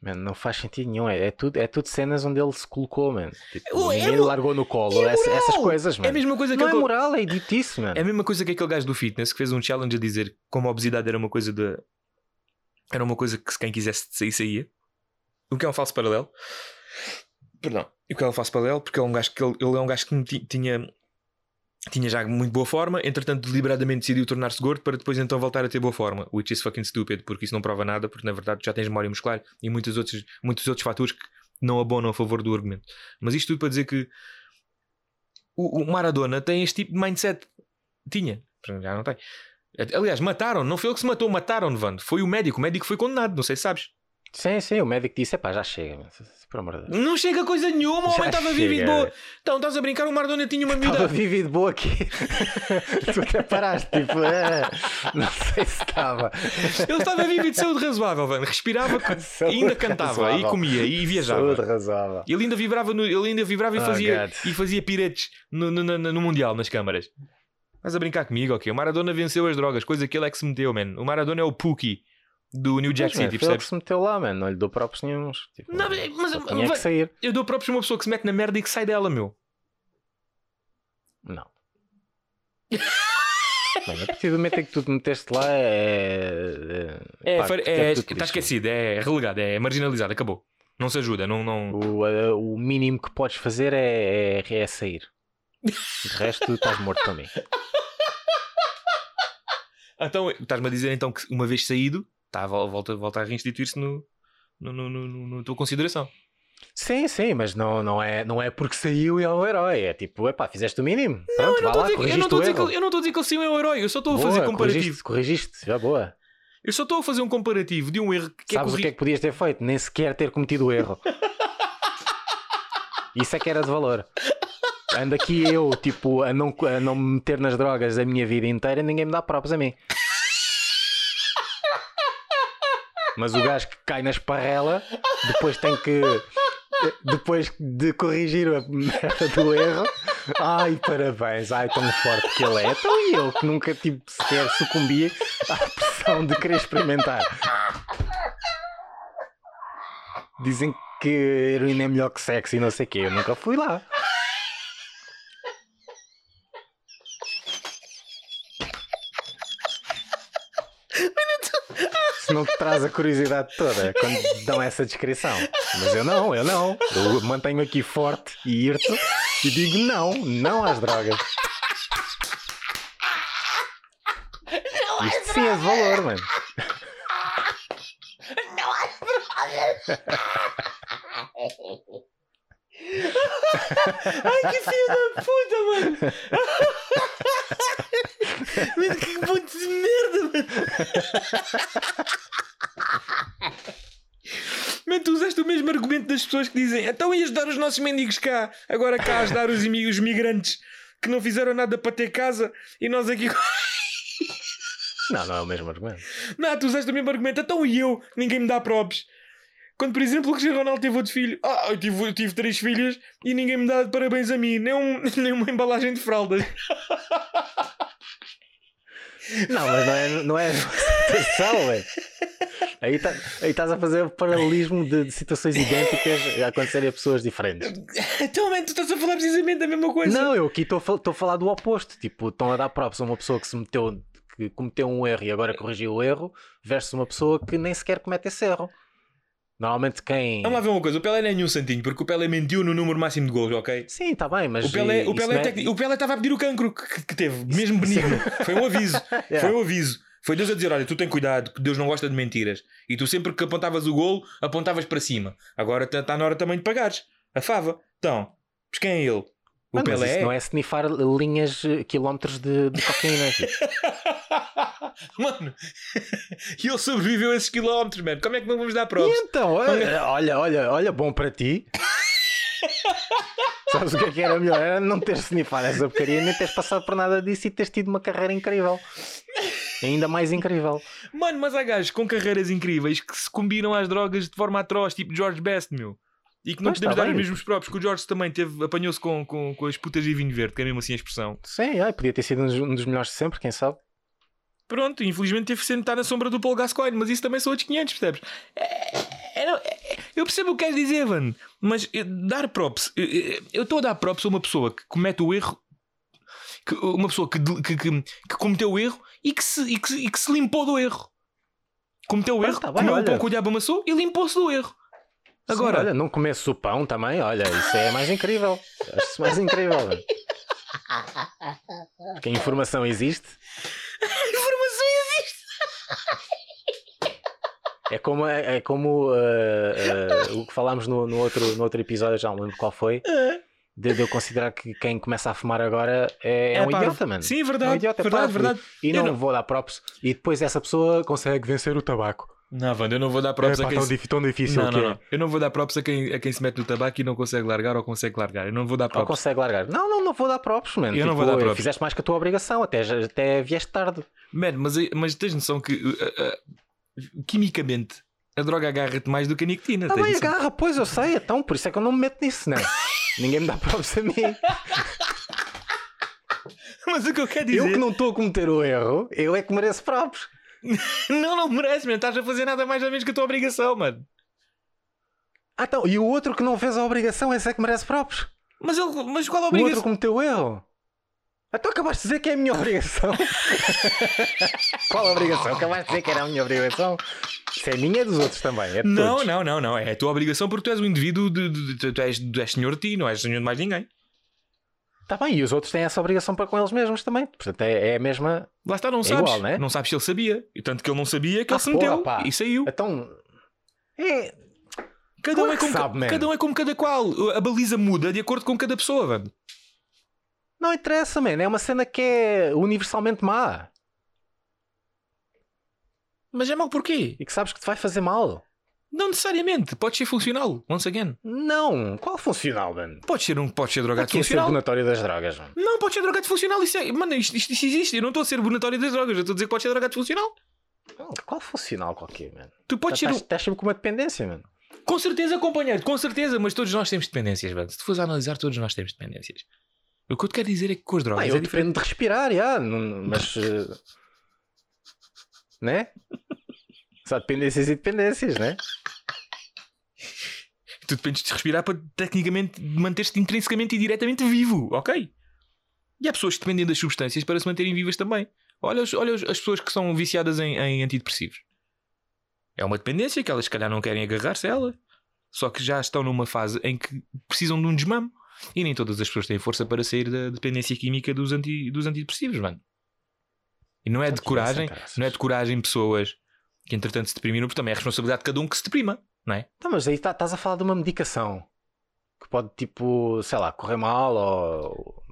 Speaker 4: Mano, não faz sentido nenhum. É, é tudo, é tudo cenas onde ele se colocou, mano. Tipo,
Speaker 3: Oh, é
Speaker 4: ninguém
Speaker 3: mo-
Speaker 4: largou no colo.
Speaker 3: é
Speaker 4: essa- essas coisas, mano.
Speaker 3: É a mesma coisa que
Speaker 4: não é
Speaker 3: aquele-
Speaker 4: moral, é idiotice, mano.
Speaker 3: É a mesma coisa que aquele gajo do fitness que fez um challenge a dizer como a obesidade era uma coisa de. Era uma coisa que se quem quisesse sair, saía. O que é um falso paralelo. Perdão. E o que é um falso paralelo? Porque ele é um gajo que, ele, ele é um gajo que ti- tinha. Tinha já muito boa forma, entretanto, deliberadamente decidiu tornar-se gordo para depois então voltar a ter boa forma. Which is fucking stupid, porque isso não prova nada, porque na verdade já tens memória muscular e muitos outros, muitos outros fatores que não abonam a favor do argumento. Mas isto tudo para dizer que o, o Maradona tem este tipo de mindset. Tinha, já não tem. Aliás, mataram, não foi ele que se matou, mataram Vando. Foi o médico, o médico foi condenado, não sei se sabes.
Speaker 4: Sim, sim, o médico disse: pá, já chega, mano. Por amor de Deus.
Speaker 3: Não chega a coisa nenhuma, o homem estava vivo e de boa. Então, estás a brincar, o Maradona tinha uma
Speaker 4: Estava
Speaker 3: miúda.
Speaker 4: vivo e de boa aqui. <laughs> tu até paraste, tipo, é, não sei se estava.
Speaker 3: Ele estava vivo e de saúde razoável, Vando. Respirava, <laughs>
Speaker 4: Saúde
Speaker 3: ainda cantava, e
Speaker 4: razoável.
Speaker 3: comia, e
Speaker 4: Saúde
Speaker 3: viajava.
Speaker 4: razoável.
Speaker 3: Ele ainda vibrava, no, ele ainda vibrava e
Speaker 4: Oh,
Speaker 3: fazia,
Speaker 4: God.
Speaker 3: e fazia piretes no, no, no- no Mundial, nas câmaras. Estás a brincar comigo, ok? O Maradona venceu as drogas, coisa que ele é que se meteu, man. O Maradona é o Pookie do New Jack
Speaker 4: Mas, mano,
Speaker 3: City,
Speaker 4: foi ele que
Speaker 3: percebes?
Speaker 4: se meteu lá, mano. Não lhe dou próprios nenhums. Tipo,
Speaker 3: Não, mas- mas-
Speaker 4: só tinha
Speaker 3: vai-
Speaker 4: que sair.
Speaker 3: Eu dou próprios uma pessoa que se mete na merda e que sai dela, meu.
Speaker 4: Não. <laughs> Mano, a partir do momento em que tu te meteste lá é.
Speaker 3: É,
Speaker 4: pá,
Speaker 3: fa-
Speaker 4: tudo
Speaker 3: é, está esquecido, é relegado, é marginalizado, acabou. Não se ajuda, não. não...
Speaker 4: O, a- o mínimo que podes fazer é, é, é sair. De resto, estás morto para mim.
Speaker 3: Então, estás-me a dizer então que uma vez saído, tá, vol- volta, volta a reinstituir-se no, no, no, no, no- na tua consideração.
Speaker 4: Sim, sim, mas não, não, é, não é porque saiu e é um herói. É tipo, epá, fizeste o mínimo. Pronto,
Speaker 3: eu não
Speaker 4: lá,
Speaker 3: dizer que- eu não estou a dizer que eu não estou a dizer que ele sim é um herói, eu só estou a fazer comparativo.
Speaker 4: Corrigiste, corrigiste, já boa.
Speaker 3: Eu só estou a fazer um comparativo de um erro que
Speaker 4: Sabes
Speaker 3: é
Speaker 4: o que é que podias ter feito? Nem sequer ter cometido o erro. <laughs> Isso é que era de valor. Ando aqui eu, tipo, a não, a não me meter nas drogas a minha vida inteira, ninguém me dá próprios a mim. Mas o gajo que cai na esparrela, depois tem que. Depois de corrigir a merda do erro, ai parabéns, ai tão forte que ele é. Então e eu que nunca tipo, sequer sucumbi à pressão de querer experimentar. Dizem que heroína é melhor que sexo e não sei o quê. Eu nunca fui lá. Não te traz a curiosidade toda quando dão essa descrição. Mas eu não, eu não. Eu mantenho aqui forte e irto e digo não, não às drogas. Isto sim é de valor, mano. <laughs>
Speaker 3: Ai, que filho da puta, mano! Mano, que ponto de merda, mano! Mano, tu usaste o mesmo argumento das pessoas que dizem então ias dar os nossos mendigos cá, agora cá a ajudar os, os migrantes que não fizeram nada para ter casa e nós aqui.
Speaker 4: Não, não é o mesmo argumento.
Speaker 3: Não, tu usaste o mesmo argumento, então e eu? Ninguém me dá props. Quando, por exemplo, o Cristiano Ronaldo teve outro filho, ah, eu tive, eu tive três filhas e ninguém me dá parabéns a mim, nem, um, <laughs> nem uma embalagem de fraldas.
Speaker 4: Não, mas não é, não é situação, velho. Aí, tá, aí estás a fazer o paralelismo de, de situações idênticas a acontecerem a pessoas diferentes.
Speaker 3: Então, man, tu estás a falar precisamente da mesma coisa.
Speaker 4: Não, eu aqui estou a fal- estou a falar do oposto. Tipo, estão a dar props a uma pessoa que se meteu, que cometeu um erro e agora corrigiu o erro, versus uma pessoa que nem sequer comete esse erro. Normalmente quem.
Speaker 3: Vamos lá ver uma coisa, o Pelé não é nenhum santinho, porque o Pelé mentiu no número máximo de gols, ok?
Speaker 4: Sim, está bem, mas.
Speaker 3: O Pelé, o, Pelé
Speaker 4: é-
Speaker 3: tecni- o Pelé estava a pedir o cancro que, que teve, mesmo benigno. Foi um aviso. <laughs>
Speaker 4: Yeah.
Speaker 3: Foi um aviso. Foi Deus a dizer: olha, tu tem cuidado, que Deus não gosta de mentiras. E tu sempre que apontavas o golo, apontavas para cima. Agora está na hora também de pagares. A fava. Então, mas quem é ele? O
Speaker 4: mas
Speaker 3: Pelé
Speaker 4: isso não é snifar linhas, eh, quilómetros de, de cocaína. <laughs>
Speaker 3: Mano, e ele sobreviveu a esses quilómetros, mano. Como é que não vamos dar props?
Speaker 4: então, olha, olha, olha, olha, bom para ti. <laughs> Sabes o que é que era melhor? Era não teres snifado essa porcaria, nem teres passado por nada disso e teres tido uma carreira incrível. É ainda mais incrível.
Speaker 3: Mano, mas há gajos com carreiras incríveis que se combinam às drogas de forma atroz, tipo George Best, meu. E que não
Speaker 4: Pois,
Speaker 3: podemos
Speaker 4: tá
Speaker 3: dar os
Speaker 4: bem.
Speaker 3: mesmos próprios, que o George também teve, apanhou-se com, com, com as putas de vinho verde, que é mesmo assim a expressão.
Speaker 4: Sim, ai, podia ter sido um dos- melhores de sempre, quem sabe?
Speaker 3: Pronto, infelizmente teve que sentar na sombra do Paul Gascoigne, mas isso também são outros 500, percebes? É- é- não, é- eu percebo o que queres dizer, Van, mas dar props, eu estou a dar props a uma pessoa que comete o erro, que- uma pessoa que, que, que, que cometeu o erro e que, se, e, que, e que se limpou do erro. Cometeu o
Speaker 4: Pois,
Speaker 3: erro,
Speaker 4: tá bem,
Speaker 3: comeu o
Speaker 4: olha.
Speaker 3: pão que o diabo amassou e limpou-se do erro. Agora,
Speaker 4: Sim, olha, não começo o pão também, olha, isso é mais incrível. Acho isso mais incrível. Porque a informação existe. <laughs>
Speaker 3: informação
Speaker 4: É como, é, é como uh, uh, o que falámos no, no outro, no outro episódio, já não lembro qual foi, de, de eu considerar que quem começa a fumar agora é, é um
Speaker 3: parvo.
Speaker 4: idiota, mano.
Speaker 3: Sim,
Speaker 4: É um
Speaker 3: verdade,
Speaker 4: idiota, é
Speaker 3: verdade,
Speaker 4: parvo.
Speaker 3: verdade.
Speaker 4: E não,
Speaker 3: não-
Speaker 4: vou dar props. E depois essa pessoa consegue vencer o tabaco.
Speaker 3: Não, Wanda, eu não vou dar props
Speaker 4: é,
Speaker 3: a quem
Speaker 4: tão,
Speaker 3: se...
Speaker 4: tão difícil
Speaker 3: Não, não,
Speaker 4: é.
Speaker 3: não. Eu não vou dar props a quem, a quem se mete no tabaco e não consegue largar ou consegue largar. Eu não vou dar
Speaker 4: Ou
Speaker 3: props.
Speaker 4: consegue largar. Não, não, não vou dar props, mano.
Speaker 3: Eu não
Speaker 4: Tipo,
Speaker 3: vou dar props.
Speaker 4: Fizeste mais que a tua obrigação, até, já- até vieste tarde.
Speaker 3: Man, mas, mas tens noção que uh, uh, quimicamente a droga agarra-te mais do que a nicotina.
Speaker 4: Tá
Speaker 3: noção?
Speaker 4: agarra, pois eu sei, então, por isso é que eu não me meto nisso, né? <laughs> Ninguém me dá props a mim. <laughs>
Speaker 3: Mas o que eu quero dizer.
Speaker 4: Eu que não estou a cometer o erro, eu é que mereço props. <laughs>
Speaker 3: Não, não merece, man. Estás a fazer nada mais ou menos que a tua obrigação, mano.
Speaker 4: Ah, então, e o outro que não fez a obrigação, esse é que merece props.
Speaker 3: Mas, ele, mas qual a
Speaker 4: O outro
Speaker 3: obrigação?
Speaker 4: cometeu erro. Então acabaste de dizer que é a minha obrigação. <laughs> Qual a obrigação? Acabaste de dizer que era a minha obrigação. Se é minha, é dos outros também. É
Speaker 3: Não,
Speaker 4: todos.
Speaker 3: não, não, não. É a tua obrigação porque tu és um indivíduo, de, de- de- tu, és, tu és senhor de ti, não és senhor de mais ninguém.
Speaker 4: Tá bem, e os outros têm essa obrigação para com eles mesmos também. Portanto, é, é a mesma.
Speaker 3: Lá está, não
Speaker 4: É
Speaker 3: sabes.
Speaker 4: igual, né?
Speaker 3: Não sabes se ele sabia. E tanto que ele não sabia que
Speaker 4: Ah,
Speaker 3: ele se meteu
Speaker 4: pá.
Speaker 3: e saiu.
Speaker 4: Então. É.
Speaker 3: Cada um, é
Speaker 4: que
Speaker 3: como,
Speaker 4: sabe, man.
Speaker 3: cada um é como cada qual. A baliza muda de acordo com cada pessoa, mano.
Speaker 4: Não interessa, man. É uma cena que é universalmente má.
Speaker 3: Mas é mau porquê?
Speaker 4: E que sabes que te vai fazer mal.
Speaker 3: Não necessariamente. Pode ser funcional, once again.
Speaker 4: Não. Qual funcional, mano?
Speaker 3: Pode ser, um, pode ser drogado
Speaker 4: Aqui é ser
Speaker 3: funcional.
Speaker 4: donatório das drogas, mano.
Speaker 3: Não, pode ser drogado funcional. Isso é... Mano, isto, isto, isto existe. Eu não estou a ser bonatório das drogas. Eu estou a dizer que pode ser drogado funcional.
Speaker 4: Não, Qual funcional qualquer, mano?
Speaker 3: Tu podes ser.
Speaker 4: Estás sempre com uma dependência, mano.
Speaker 3: Com certeza, companheiro. Com certeza. Mas todos nós temos dependências, mano. Se tu fores a analisar, todos nós temos dependências. O que eu te quero dizer é que com as drogas
Speaker 4: Ah,
Speaker 3: é
Speaker 4: eu
Speaker 3: diferente.
Speaker 4: dependo de respirar, já, mas. <laughs> eh, né? Só dependências e dependências, né?
Speaker 3: Tu dependes de respirar para tecnicamente manter-te intrinsecamente e diretamente vivo, ok? E há pessoas que dependem das substâncias para se manterem vivas também. Olha, os- olha as pessoas que são viciadas em, em antidepressivos. É uma dependência que elas, se calhar, não querem agarrar-se a ela. Só que já estão numa fase em que precisam de um desmame. E nem todas as pessoas têm força para sair da dependência química dos, anti, dos antidepressivos, mano. E não é de coragem, não é de coragem pessoas que entretanto se deprimiram, porque também é a responsabilidade de cada um que se deprima, não é?
Speaker 4: Tá, mas aí tá- estás a falar de uma medicação que pode, tipo, sei lá, correr mal ou.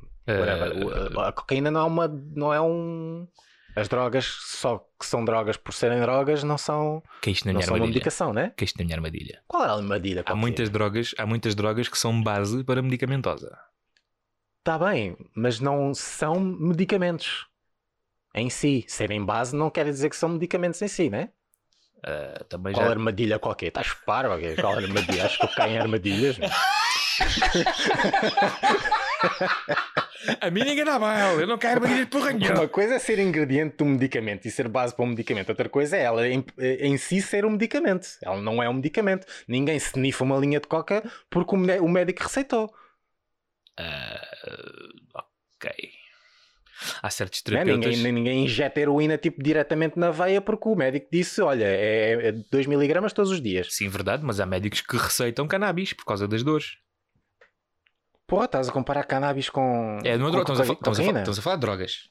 Speaker 4: O- a cocaína não é uma. Não é um. As drogas, só que são drogas por serem drogas, não são,
Speaker 3: Que é isto na
Speaker 4: não
Speaker 3: minha
Speaker 4: são uma
Speaker 3: armadilha.
Speaker 4: medicação, né?
Speaker 3: Que é isto na minha armadilha.
Speaker 4: Qual era a armadilha?
Speaker 3: Há muitas, drogas, há muitas drogas que são base para medicamentosa.
Speaker 4: Tá bem, mas não são medicamentos em si. Serem base não quer dizer que são medicamentos em si, né?
Speaker 3: Ah, também
Speaker 4: Qual
Speaker 3: já...
Speaker 4: armadilha qualquer? Estás parvo? ok? Qual armadilha? Acho que eu caio em armadilhas. meu.
Speaker 3: A mim ninguém dá mal, eu não quero armadilhas por
Speaker 4: Uma coisa é ser ingrediente do medicamento e ser base para um medicamento. Outra coisa é ela em, em si ser um medicamento. Ela não é um medicamento. Ninguém se nifa uma linha de coca porque o mé- o médico receitou.
Speaker 3: ok. Há certos
Speaker 4: Né?
Speaker 3: terapeutas...
Speaker 4: Ninguém, ninguém injeta heroína tipo, diretamente na veia porque o médico disse: olha, é, é 2mg todos os dias.
Speaker 3: Sim, verdade, mas há médicos que receitam cannabis por causa das dores.
Speaker 4: Porra, estás a comparar cannabis com.
Speaker 3: É, não é
Speaker 4: com
Speaker 3: droga, estamos, a, estamos, a, estamos a falar de drogas.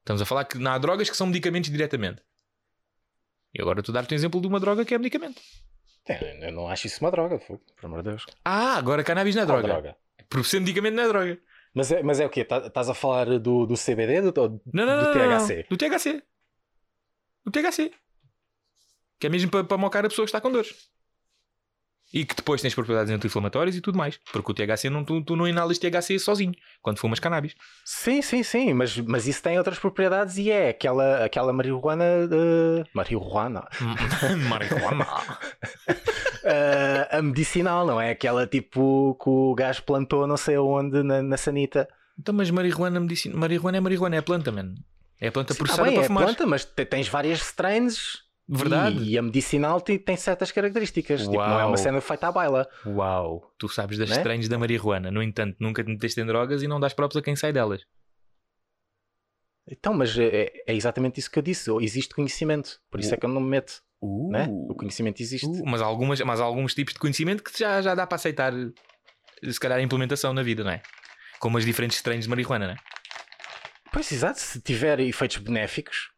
Speaker 3: Estamos a falar que não há drogas que são medicamentos diretamente. E agora tu dar-te um exemplo de uma droga que é medicamento.
Speaker 4: É, Eu não acho isso uma droga, por amor de Deus.
Speaker 3: Ah, agora cannabis não é
Speaker 4: Qual
Speaker 3: droga. Por ser medicamento não é droga.
Speaker 4: Mas é, mas é o quê? Tá- Estás a falar do, do CBD do, do,
Speaker 3: Não, não,
Speaker 4: do
Speaker 3: não, não.
Speaker 4: THC?
Speaker 3: Do THC. Do THC. Que é mesmo para, para mocar a pessoa que está com dores. E que depois tens propriedades anti-inflamatórias e tudo mais. Porque o THC, não, tu, tu não inalas THC sozinho quando fumas cannabis.
Speaker 4: Sim, sim, sim, mas, mas isso tem outras propriedades e é aquela, aquela marihuana. de marihuana. <laughs>
Speaker 3: Marihuana. <laughs>
Speaker 4: Ah, a medicinal, não é? Aquela tipo que o gajo plantou não sei onde na, na sanita.
Speaker 3: Então, mas marihuana, medicina... marihuana é marihuana, é planta, mano. É planta
Speaker 4: Sim,
Speaker 3: processada
Speaker 4: tá bem,
Speaker 3: para
Speaker 4: é
Speaker 3: fumar.
Speaker 4: planta, mas te- tens várias strains.
Speaker 3: Verdade.
Speaker 4: E, e a medicinal tem, tem certas características. Tipo, não é uma cena feita à baila.
Speaker 3: Uau, tu sabes das
Speaker 4: Né?
Speaker 3: estranhas da marihuana. No entanto, nunca te meteste em drogas e não dás props a quem sai delas.
Speaker 4: Então, mas é, é exatamente isso que eu disse. Existe conhecimento. Por isso é que eu não me meto.
Speaker 3: Uh,
Speaker 4: Né? O conhecimento existe.
Speaker 3: uh, mas, algumas, mas há alguns tipos de conhecimento que já, já dá para aceitar, se calhar, a implementação na vida, não é? Como as diferentes estranhas de marihuana, não é?
Speaker 4: Pois, exato. Se tiver efeitos benéficos,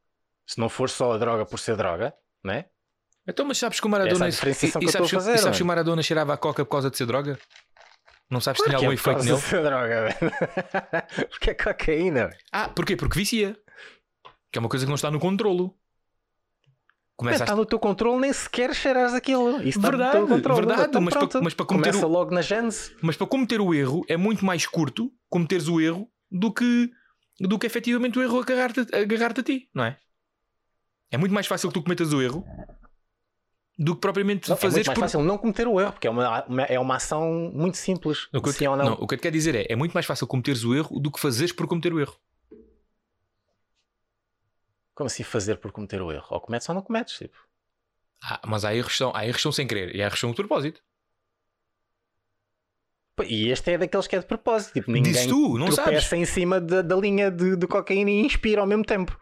Speaker 4: se não for só a droga por ser droga, né?
Speaker 3: Então, mas sabes que o
Speaker 4: Essa é
Speaker 3: Maradona.
Speaker 4: diferenciação
Speaker 3: e, e
Speaker 4: que
Speaker 3: sabes,
Speaker 4: a fazer,
Speaker 3: e sabes que o Maradona cheirava a coca por causa de ser droga? Não sabes se tinha algum
Speaker 4: que é por
Speaker 3: efeito
Speaker 4: causa
Speaker 3: nele?
Speaker 4: de ser droga. <laughs> Porque é cocaína.
Speaker 3: Ah, porquê? Porque vicia. Que é uma coisa que não está no controlo. Começa
Speaker 4: Está no teu controle, nem sequer cheiras aquilo. Isso está
Speaker 3: Verdade,
Speaker 4: no teu controle.
Speaker 3: verdade,
Speaker 4: Então,
Speaker 3: mas para- mas para cometer
Speaker 4: Começa
Speaker 3: o-
Speaker 4: logo na gênese.
Speaker 3: Mas para cometer o erro é muito mais curto cometeres o erro do que, do que efetivamente o erro agarrar-te agarrar a ti, não é? É muito mais fácil que tu cometas o erro do que propriamente
Speaker 4: Não, é muito
Speaker 3: fazeres
Speaker 4: mais
Speaker 3: por.
Speaker 4: fácil não cometer o erro, porque é uma, uma- é uma ação muito simples.
Speaker 3: O que, eu te,
Speaker 4: sim ou não.
Speaker 3: não, o que eu te quero dizer é: é muito mais fácil cometeres o erro do que fazeres por cometer o erro.
Speaker 4: Como assim fazer por cometer o erro? Ou cometes ou não cometes. Tipo.
Speaker 3: Ah, mas há erros, que são, há erros são sem querer e há erros são de propósito.
Speaker 4: E este é daqueles que é de propósito. Tipo, ninguém
Speaker 3: Dizes tu, não sabes.
Speaker 4: em cima da, da linha de, de cocaína e inspira ao mesmo tempo.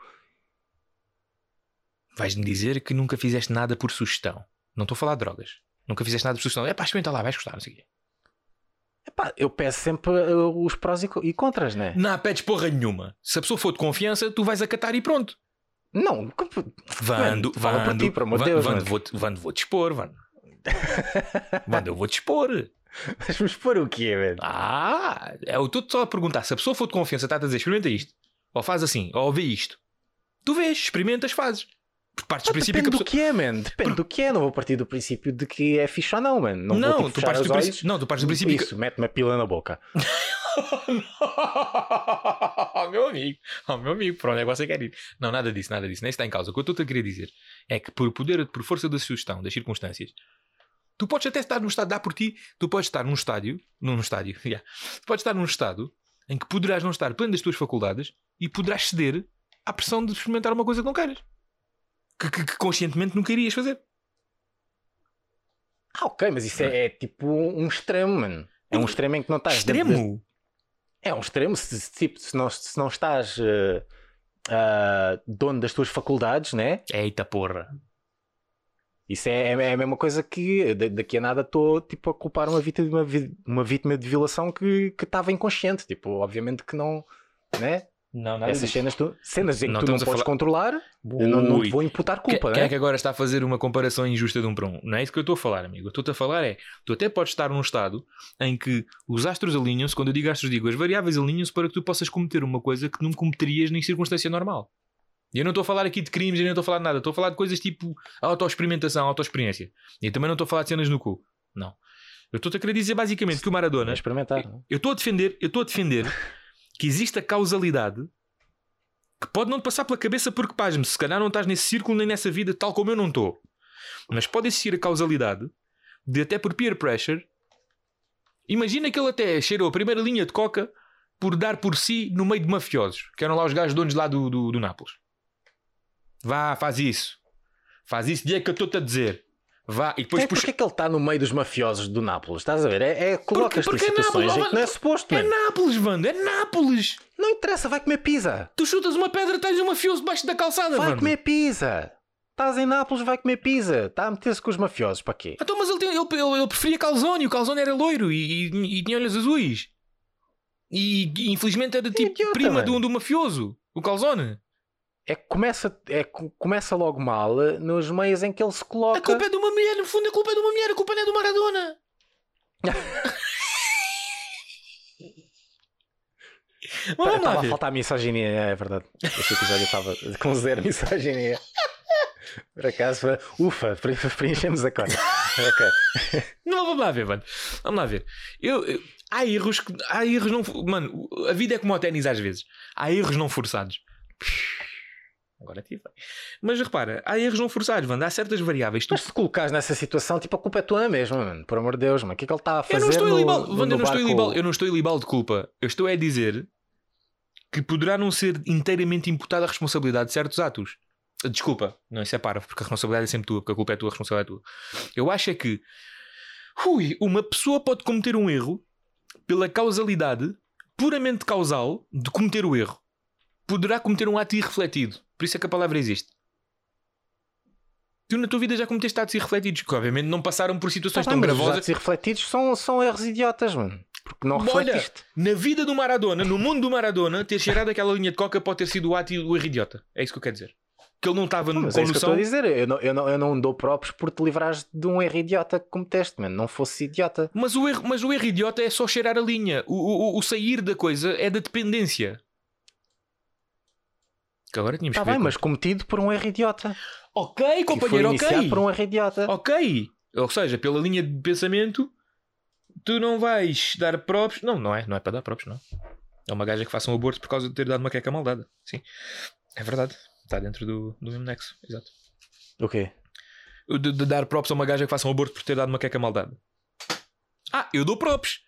Speaker 3: Vais-me dizer que nunca fizeste nada por sugestão. Não estou a falar de drogas. Nunca fizeste nada por sugestão. É pá, experimenta lá, vais gostar, não sei o quê.
Speaker 4: Epá, eu peço sempre uh, os prós e, e contras, né?
Speaker 3: Não pedes porra nenhuma. Se a pessoa for de confiança, tu vais acatar e pronto.
Speaker 4: Não, como-
Speaker 3: Vando,
Speaker 4: fala por
Speaker 3: Vando,
Speaker 4: ti, pelo amor de
Speaker 3: Van-
Speaker 4: Deus,
Speaker 3: Vando,
Speaker 4: mano.
Speaker 3: vou-te Vando, vou-te expor, Vando. <laughs> Vando, eu vou-te expor.
Speaker 4: mas vamos pôr o quê, velho?
Speaker 3: Ah, é, eu estou só a perguntar. Se a pessoa for de confiança, está a dizer, experimenta isto. Ou faz assim, ou vê isto. Tu vês, experimentas, fazes. Porque partes do princípio que
Speaker 4: depende do
Speaker 3: pessoa...
Speaker 4: que é, man. Depende do que é. Não vou partir do princípio de que é fixe ou não, man. Não,
Speaker 3: Não,
Speaker 4: vou, tipo,
Speaker 3: tu partes do princípio... Não, tu partes do princípio que...
Speaker 4: Isso, mete-me a pila na boca. <laughs> <laughs>
Speaker 3: meu amigo, oh, meu amigo, para onde é que você quer ir? Não, nada disso, nada disso, nem está em causa. O que eu estou a querer dizer é que por poder, por força da sugestão, das circunstâncias, tu podes até estar num estado, dá por ti, tu podes estar num estádio, num estádio, <laughs> yeah, tu podes estar num estado em que poderás não estar pleno das tuas faculdades e poderás ceder à pressão de experimentar uma coisa que não queiras. Que, que- que conscientemente nunca irias fazer.
Speaker 4: Ah, ok, mas isso é, é tipo um extremo, mano. É um extremo em que não estás.
Speaker 3: Extremo!
Speaker 4: É um extremo. Se, tipo, se, não, se não estás eh, ah, dono das tuas faculdades, né?
Speaker 3: Eita porra.
Speaker 4: Isso é, é a mesma coisa que da- daqui a nada estou tipo, a culpar uma vítima, de uma, uma vítima de violação que que estava inconsciente. Tipo, obviamente que não. Né?
Speaker 3: Não,
Speaker 4: Essas cenas, tu, cenas em que
Speaker 3: Não
Speaker 4: tu não podes
Speaker 3: falar-
Speaker 4: controlar, eu não, não te vou imputar
Speaker 3: Que-
Speaker 4: culpa,
Speaker 3: Quem
Speaker 4: né?
Speaker 3: é que agora está a fazer uma comparação injusta de um para um? Não é isso que eu estou a falar, amigo. Eu estou-te a falar é, tu até podes estar num estado em que os astros alinham-se, quando eu digo astros, digo as variáveis alinham-se para que tu possas cometer uma coisa que não cometerias nem circunstância normal. E eu não estou a falar aqui de crimes, eu não estou a falar de nada. Estou a falar de coisas tipo autoexperimentação, autoexperiência. E também não estou a falar de cenas no cu. Não. Eu estou-te a querer dizer basicamente que o Maradona
Speaker 4: É experimentar. não?
Speaker 3: eu estou a defender, eu estou a defender que existe a causalidade que pode não te passar pela cabeça porque pasme, se calhar não estás nesse círculo nem nessa vida tal como eu não estou. Mas pode existir a causalidade de até por peer pressure. Imagina que ele até cheirou a primeira linha de coca por dar por si no meio de mafiosos, que eram lá os gajos donos lá do, do, do Nápoles. Vá, faz isso. Faz isso, dia que eu estou-te a dizer. Vá, e depois
Speaker 4: é porque é que ele está no meio dos mafiosos do Nápoles? Estás a ver? É, é colocas-te em
Speaker 3: porque é
Speaker 4: situações
Speaker 3: Nápoles,
Speaker 4: em que não é suposto,
Speaker 3: É. Nápoles, Vando, é Nápoles!
Speaker 4: Não interessa, vai comer pizza.
Speaker 3: Tu chutas uma pedra, tens um mafioso debaixo da calçada,
Speaker 4: Vai
Speaker 3: Vando.
Speaker 4: comer pizza. Estás em Nápoles, vai comer pizza. Está a meter-se com os mafiosos, para quê?
Speaker 3: Então, mas ele, tem- ele, ele- ele preferia calzone, o calzone era loiro e, e- e tinha olhos azuis. E, e infelizmente era tipo
Speaker 4: idiota,
Speaker 3: prima do, do mafioso, o calzone.
Speaker 4: É que começa, é, começa logo mal eh, nos meios em que ele se
Speaker 3: A
Speaker 4: coloca.
Speaker 3: culpa é de uma mulher, no fundo a culpa é de uma mulher, a culpa não é do Maradona. <laughs> Vamos lá
Speaker 4: Estava a faltar misoginia, é verdade. Este episódio estava <laughs> com zero misoginia. Por acaso, ufa, pre- <laughs> preenchemos a cota. Ok.
Speaker 3: Não, vamos lá ver, mano. Vamos lá ver. Eu, eu- há erros que. Há erros não. Mano, a vida é como o ténis às vezes. Há erros não forçados. Agora tive. Mas repara, há erros não forçados, mano. Há certas variáveis. Tu
Speaker 4: Mas se colocares nessa situação, tipo, a culpa é tua mesmo, mano. Por amor de Deus, mano. O que é que ele está a fazer
Speaker 3: Eu não estou
Speaker 4: no,
Speaker 3: libal,
Speaker 4: no,
Speaker 3: Wanda,
Speaker 4: no
Speaker 3: eu não estou eu não estou a libal de culpa. Eu estou a dizer que poderá não ser inteiramente imputada a responsabilidade de certos atos. Desculpa, não, isso é parvo, porque a responsabilidade é sempre tua, porque a culpa é tua, a responsabilidade é tua. Eu acho é que ui, uma pessoa pode cometer um erro pela causalidade puramente causal de cometer o erro. Poderá cometer um ato irrefletido. Por isso é que a palavra existe. Tu na tua vida já cometeste atos irrefletidos, que obviamente não passaram por situações
Speaker 4: Tá
Speaker 3: tão
Speaker 4: mas os
Speaker 3: gravosas.
Speaker 4: atos irrefletidos são, são erros idiotas, mano. Porque não
Speaker 3: Olha,
Speaker 4: refletiste.
Speaker 3: na vida do Maradona, no mundo do Maradona, ter cheirado aquela linha de coca pode ter sido o ato e o erro idiota. É isso que eu quero dizer. Que ele não estava
Speaker 4: Mas
Speaker 3: com
Speaker 4: é isso que eu estou a dizer. Eu não, eu, não, eu não dou próprios por te livrares de um erro idiota que cometeste, mano. Não fosse idiota.
Speaker 3: Mas o, erro, mas o erro idiota é só cheirar a linha. O, o- o sair da coisa é da dependência. Que agora tínhamos
Speaker 4: Está bem, mas cometido por um erro idiota.
Speaker 3: Ok,
Speaker 4: Que foi
Speaker 3: companheiro, ok.
Speaker 4: por um erro idiota.
Speaker 3: Ok. Ou seja, pela linha de pensamento, tu não vais dar próprios. Não, não é. Não é para dar próprios, não. É uma gaja que faça um aborto por causa de ter dado uma queca mal dada. Sim. É verdade. Está dentro do, do mesmo nexo. Exato.
Speaker 4: O quê?
Speaker 3: de, de dar props a uma gaja que faça um aborto por ter dado uma queca maldada. Ah, eu dou props.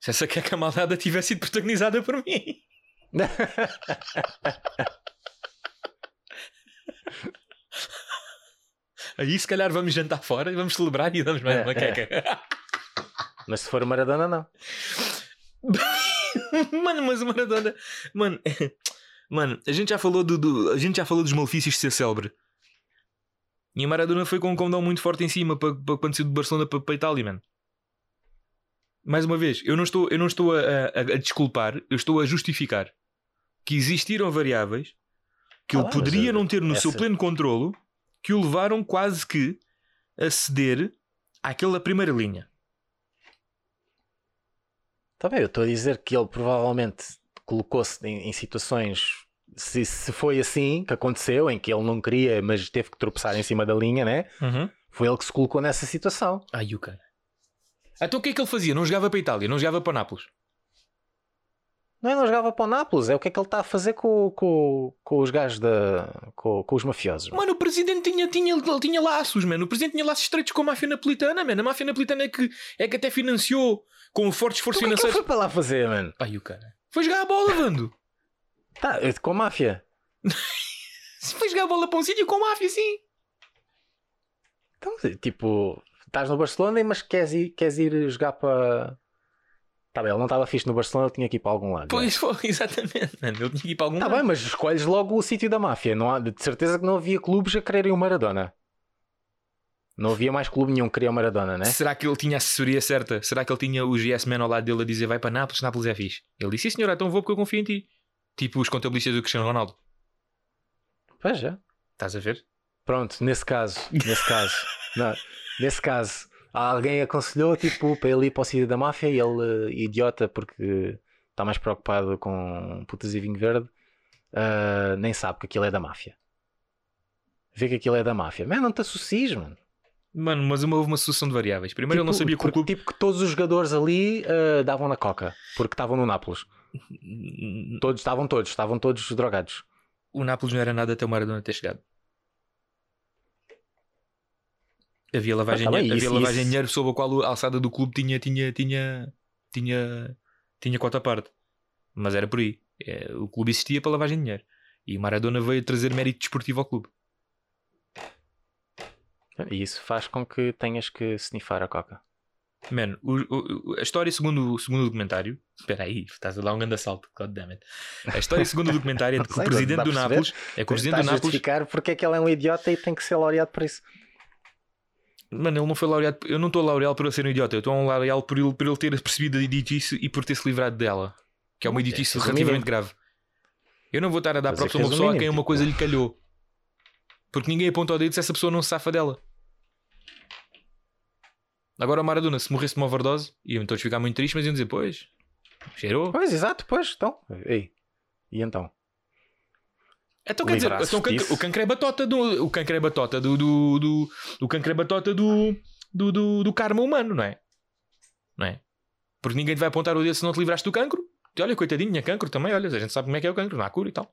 Speaker 3: Se essa queca maldada tivesse sido protagonizada por mim. <laughs> Aí se calhar vamos jantar fora e vamos celebrar e damos mais uma queca.
Speaker 4: Mas se for Maradona, não. <laughs>
Speaker 3: mano, mas o Maradona. Mano, <laughs> mano, a gente já falou do, do- a gente já falou dos malefícios de ser célebre. E o Maradona foi com um condão muito forte em cima para, para quando saiu de Barcelona para, para Itália, mano. Mais uma vez, eu não estou, eu não estou a, a- a desculpar, eu estou a justificar que existiram variáveis que
Speaker 4: Ah,
Speaker 3: ele
Speaker 4: mas,
Speaker 3: poderia
Speaker 4: eh,
Speaker 3: não ter no seu pleno controlo que o levaram quase que a ceder àquela primeira linha.
Speaker 4: Está bem, eu estou a dizer que ele provavelmente colocou-se em, em situações. Se, se foi assim que aconteceu, em que ele não queria, mas teve que tropeçar em cima da linha, né? Foi ele que se colocou nessa situação.
Speaker 3: Ai, o cara. Então o que é que ele fazia? Não jogava para a Itália, não jogava para Nápoles.
Speaker 4: Não é? Não jogava para o Nápoles, é o que é que ele está a fazer com, com, com os gajos da. com, com os mafiosos. mano.
Speaker 3: Mano, o presidente tinha, tinha, ele tinha laços, mano. O presidente tinha laços estreitos com a máfia napolitana, mano. A máfia napolitana é que, é que até financiou com um forte esforço
Speaker 4: Então o que é que ele
Speaker 3: financeiro.
Speaker 4: foi para lá fazer, mano?
Speaker 3: Ai, o cara. Foi jogar a bola, Vando.
Speaker 4: Tá, é com a máfia. <laughs>
Speaker 3: Foi jogar a bola para um sítio com máfia, sim.
Speaker 4: Então, tipo, estás no Barcelona, mas queres ir, queres ir jogar para. Tá bem, ele não estava fixe no Barcelona, ele tinha que ir para algum lado.
Speaker 3: Pois foi, <laughs> exatamente, mano. Ele tinha que ir para algum
Speaker 4: Tá
Speaker 3: lado.
Speaker 4: bem, mas escolhes logo o sítio da máfia. Não há, de certeza que não havia clubes a quererem o Maradona. Não havia mais clube nenhum que queria o Maradona, né?
Speaker 3: Será que ele tinha a assessoria certa? Será que ele tinha o GS Man ao lado dele a dizer vai para Nápoles, Nápoles é fixe? Ele disse, sim senhor, então vou porque eu confio em ti. Tipo os contabilistas do Cristiano Ronaldo.
Speaker 4: Pois é.
Speaker 3: Estás a ver?
Speaker 4: Pronto, nesse caso, nesse caso, <laughs> não, nesse caso, alguém aconselhou tipo para ele ir para o sítio da máfia e ele, eh, idiota, porque está mais preocupado com putas e vinho verde, ah, nem sabe que aquilo é da máfia. Vê que aquilo é da máfia. Mas não te associes, mano.
Speaker 3: Mano, mas uma, houve uma sucessão de variáveis. Primeiro ele não
Speaker 4: Tipo,
Speaker 3: sabia que o clube.
Speaker 4: tipo que todos os jogadores ali ah, davam na coca, porque estavam no Nápoles. <laughs> Todos, estavam todos, estavam todos drogados.
Speaker 3: O Nápoles não era nada até o Maradona ter chegado. Havia lavagem,
Speaker 4: Ah, tá bem,
Speaker 3: havia
Speaker 4: isso-
Speaker 3: lavagem de dinheiro sob a qual a alçada do clube tinha, tinha, tinha, tinha, tinha cota à parte. Mas era por aí. É, o clube existia para lavagem de dinheiro. E o Maradona veio trazer mérito desportivo ao clube.
Speaker 4: E isso faz com que tenhas que snifar a coca.
Speaker 3: Mano, o- o- o- a história segundo, segundo o documentário. Espera aí, estás a dar um grande assalto. God damn it. A história segundo o documentário é de <laughs> que o
Speaker 4: Sei,
Speaker 3: presidente do Nápoles. É que o presidente do Nápoles.
Speaker 4: justificar porque é que ele é um idiota e tem que ser laureado por isso.
Speaker 3: Mano, ele não foi laureado. Eu não estou a laureá-lo por ele ser um idiota. Eu estou a laureá-lo por ele, por ele ter percebido a idiotice e por ter se livrado dela. Que é uma idiotice
Speaker 4: é o
Speaker 3: relativamente grave. Eu não vou estar a dar
Speaker 4: Mas
Speaker 3: props
Speaker 4: é
Speaker 3: a uma pessoa a quem uma
Speaker 4: tipo-
Speaker 3: coisa lhe calhou. Porque ninguém aponta o dedo se essa pessoa não se safa dela. Agora o Maradona, se morresse de uma overdose, iam todos ficar muito tristes, mas iam dizer: Pois, cheirou.
Speaker 4: Pois, exato, pois, então. Ei. E então?
Speaker 3: Então quer dizer, então, o, cancro é batota do. O cancro é batota do. do, do o cancro é batota do. Do, do, do karma humano, não é? não é? Porque ninguém te vai apontar o dedo se não te livraste do cancro. E olha, coitadinho, tinha cancro também, olha, a gente sabe como é que é o cancro, não há cura e tal.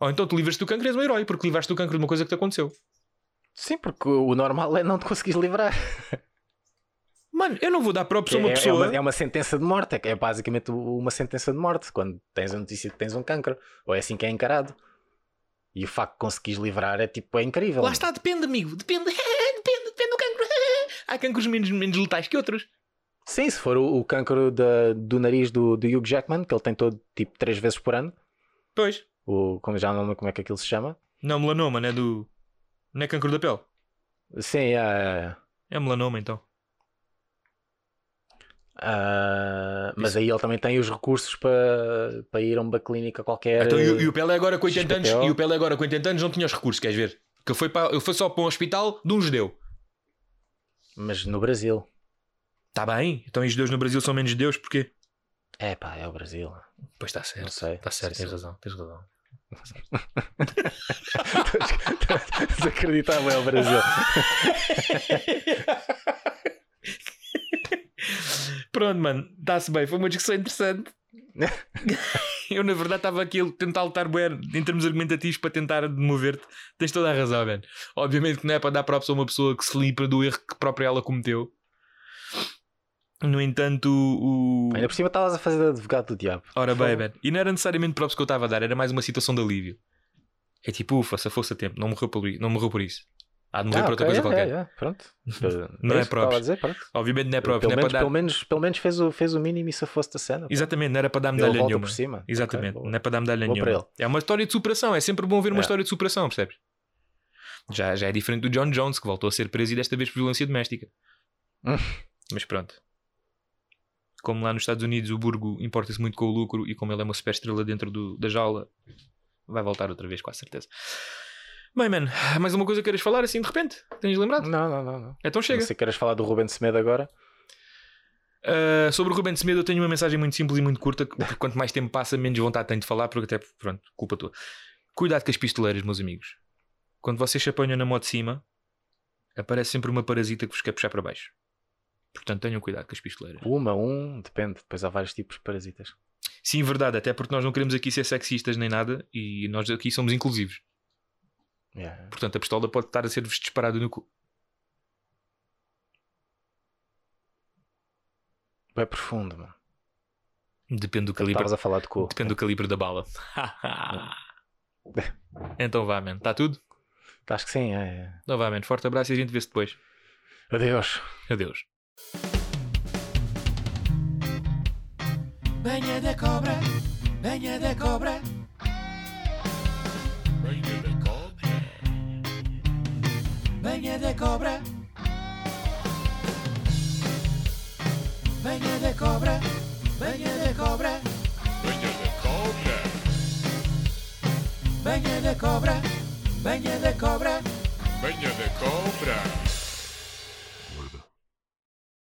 Speaker 3: Ou então te livras do cancro e és um herói, porque livraste do cancro de uma coisa que te aconteceu.
Speaker 4: Sim, porque o normal é não te conseguires livrar. <laughs>
Speaker 3: Mano, eu não vou dar props a
Speaker 4: É,
Speaker 3: uma
Speaker 4: é
Speaker 3: pessoa.
Speaker 4: uma, é uma sentença de morte, é é basicamente uma sentença de morte quando tens a notícia que tens um cancro. Ou é assim que é encarado. E o facto de conseguires livrar é tipo, é incrível.
Speaker 3: Lá está, depende, amigo. Depende. <laughs> depende, depende do cancro. <laughs> Há cancros menos, menos letais que outros.
Speaker 4: Sim, se for o, o cancro da- do nariz do, do Hugh Jackman, que ele tem todo tipo três vezes por ano,
Speaker 3: Pois.
Speaker 4: o, como já não lembro como é que aquilo se chama.
Speaker 3: Não, melanoma, não é do. Não é cancro da pele.
Speaker 4: Sim, é, é,
Speaker 3: É melanoma então.
Speaker 4: Ah, mas
Speaker 3: Isso.
Speaker 4: aí ele também tem os recursos para, para ir a uma clínica qualquer.
Speaker 3: Então, e, o- e o Pelé agora com 80 anos,
Speaker 4: XPTO.
Speaker 3: e o Pelé agora com 80 anos não tinha os recursos, queres ver? Que foi, para, foi só para um hospital de um judeu.
Speaker 4: Mas no Brasil.
Speaker 3: Está bem? Então os judeus no Brasil são menos judeus porquê?
Speaker 4: É pá, é o Brasil.
Speaker 3: Pois está
Speaker 4: Não
Speaker 3: certo.
Speaker 4: sei.
Speaker 3: Está certo, tens
Speaker 4: sim.
Speaker 3: razão, tens razão. <laughs>
Speaker 4: Desacreditável é o Brasil. <laughs>
Speaker 3: Pronto, mano, está-se bem, foi uma discussão interessante. <laughs> Eu, na verdade, estava aqui a tentar lutar bué em termos argumentativos para tentar mover-te. Tens toda a razão, velho. Obviamente que não é para dar props a uma pessoa que se livra do erro que própria ela cometeu. No entanto, o.
Speaker 4: Ainda por cima estavas a fazer de advogado do diabo.
Speaker 3: Ora bem, velho. E não era necessariamente props que eu estava a dar, era mais uma situação de alívio. É tipo, ufa, se fosse a tempo, não morreu por, não morreu por isso. Há de morrer
Speaker 4: Ah,
Speaker 3: por outra
Speaker 4: ok,
Speaker 3: coisa
Speaker 4: é,
Speaker 3: qualquer.
Speaker 4: é, é, Pronto. <laughs>
Speaker 3: Não é
Speaker 4: dizer, pronto.
Speaker 3: Obviamente não é props,
Speaker 4: pelo,
Speaker 3: não é
Speaker 4: menos,
Speaker 3: para dar.
Speaker 4: pelo, menos, pelo menos fez o, fez o mínimo e se fosse da cena.
Speaker 3: Exatamente, não era para dar medalha nenhuma.
Speaker 4: por cima.
Speaker 3: Exatamente,
Speaker 4: Ok, boa.
Speaker 3: não é para dar medalha
Speaker 4: para
Speaker 3: nenhuma. É uma história de superação, é sempre bom ver uma
Speaker 4: É.
Speaker 3: história de superação, percebes? Já, já é diferente do John Jones, que voltou a ser preso e desta vez por violência doméstica.
Speaker 4: Hum.
Speaker 3: Mas pronto. Como lá nos Estados Unidos o Burgo importa-se muito com o lucro e como ele é uma super estrela dentro do- da jaula, vai voltar outra vez, com a certeza. Bem, mano, mais uma coisa que queiras falar assim de repente? Tens lembrado?
Speaker 4: Não, não, não. não.
Speaker 3: Então chega.
Speaker 4: Se queres falar do Ruben Semedo agora.
Speaker 3: Uh, sobre o Ruben Semedo eu tenho uma mensagem muito simples e muito curta que porque quanto mais tempo passa menos vontade tenho de falar porque até pronto, culpa tua cuidado com as pistoleiras meus amigos quando vocês se apanham na moto de cima aparece sempre uma parasita que vos quer puxar para baixo portanto tenham cuidado com as pistoleiras
Speaker 4: Uma, um, depende. Depois há vários tipos de parasitas.
Speaker 3: sim, verdade, até porque nós não queremos aqui ser sexistas nem nada e nós aqui somos inclusivos
Speaker 4: Yeah.
Speaker 3: portanto a pistola pode estar a ser-vos disparada no cu
Speaker 4: É profundo, mano.
Speaker 3: depende do calibre
Speaker 4: Estavas a falar de cu.
Speaker 3: depende do calibre da bala <laughs> então vá, man, está tudo?
Speaker 4: Acho que sim, é. é.
Speaker 3: Então vá, man, forte abraço e a gente vê-se depois
Speaker 4: Adeus.
Speaker 3: adeus
Speaker 1: Venha de cobra, venha de cobra,
Speaker 2: Venha de
Speaker 1: venha de cobra. Venha de cobra, venha de cobra,
Speaker 2: Venha de cobra.
Speaker 1: venha de cobra, venha de cobra.
Speaker 2: Venha de cobra.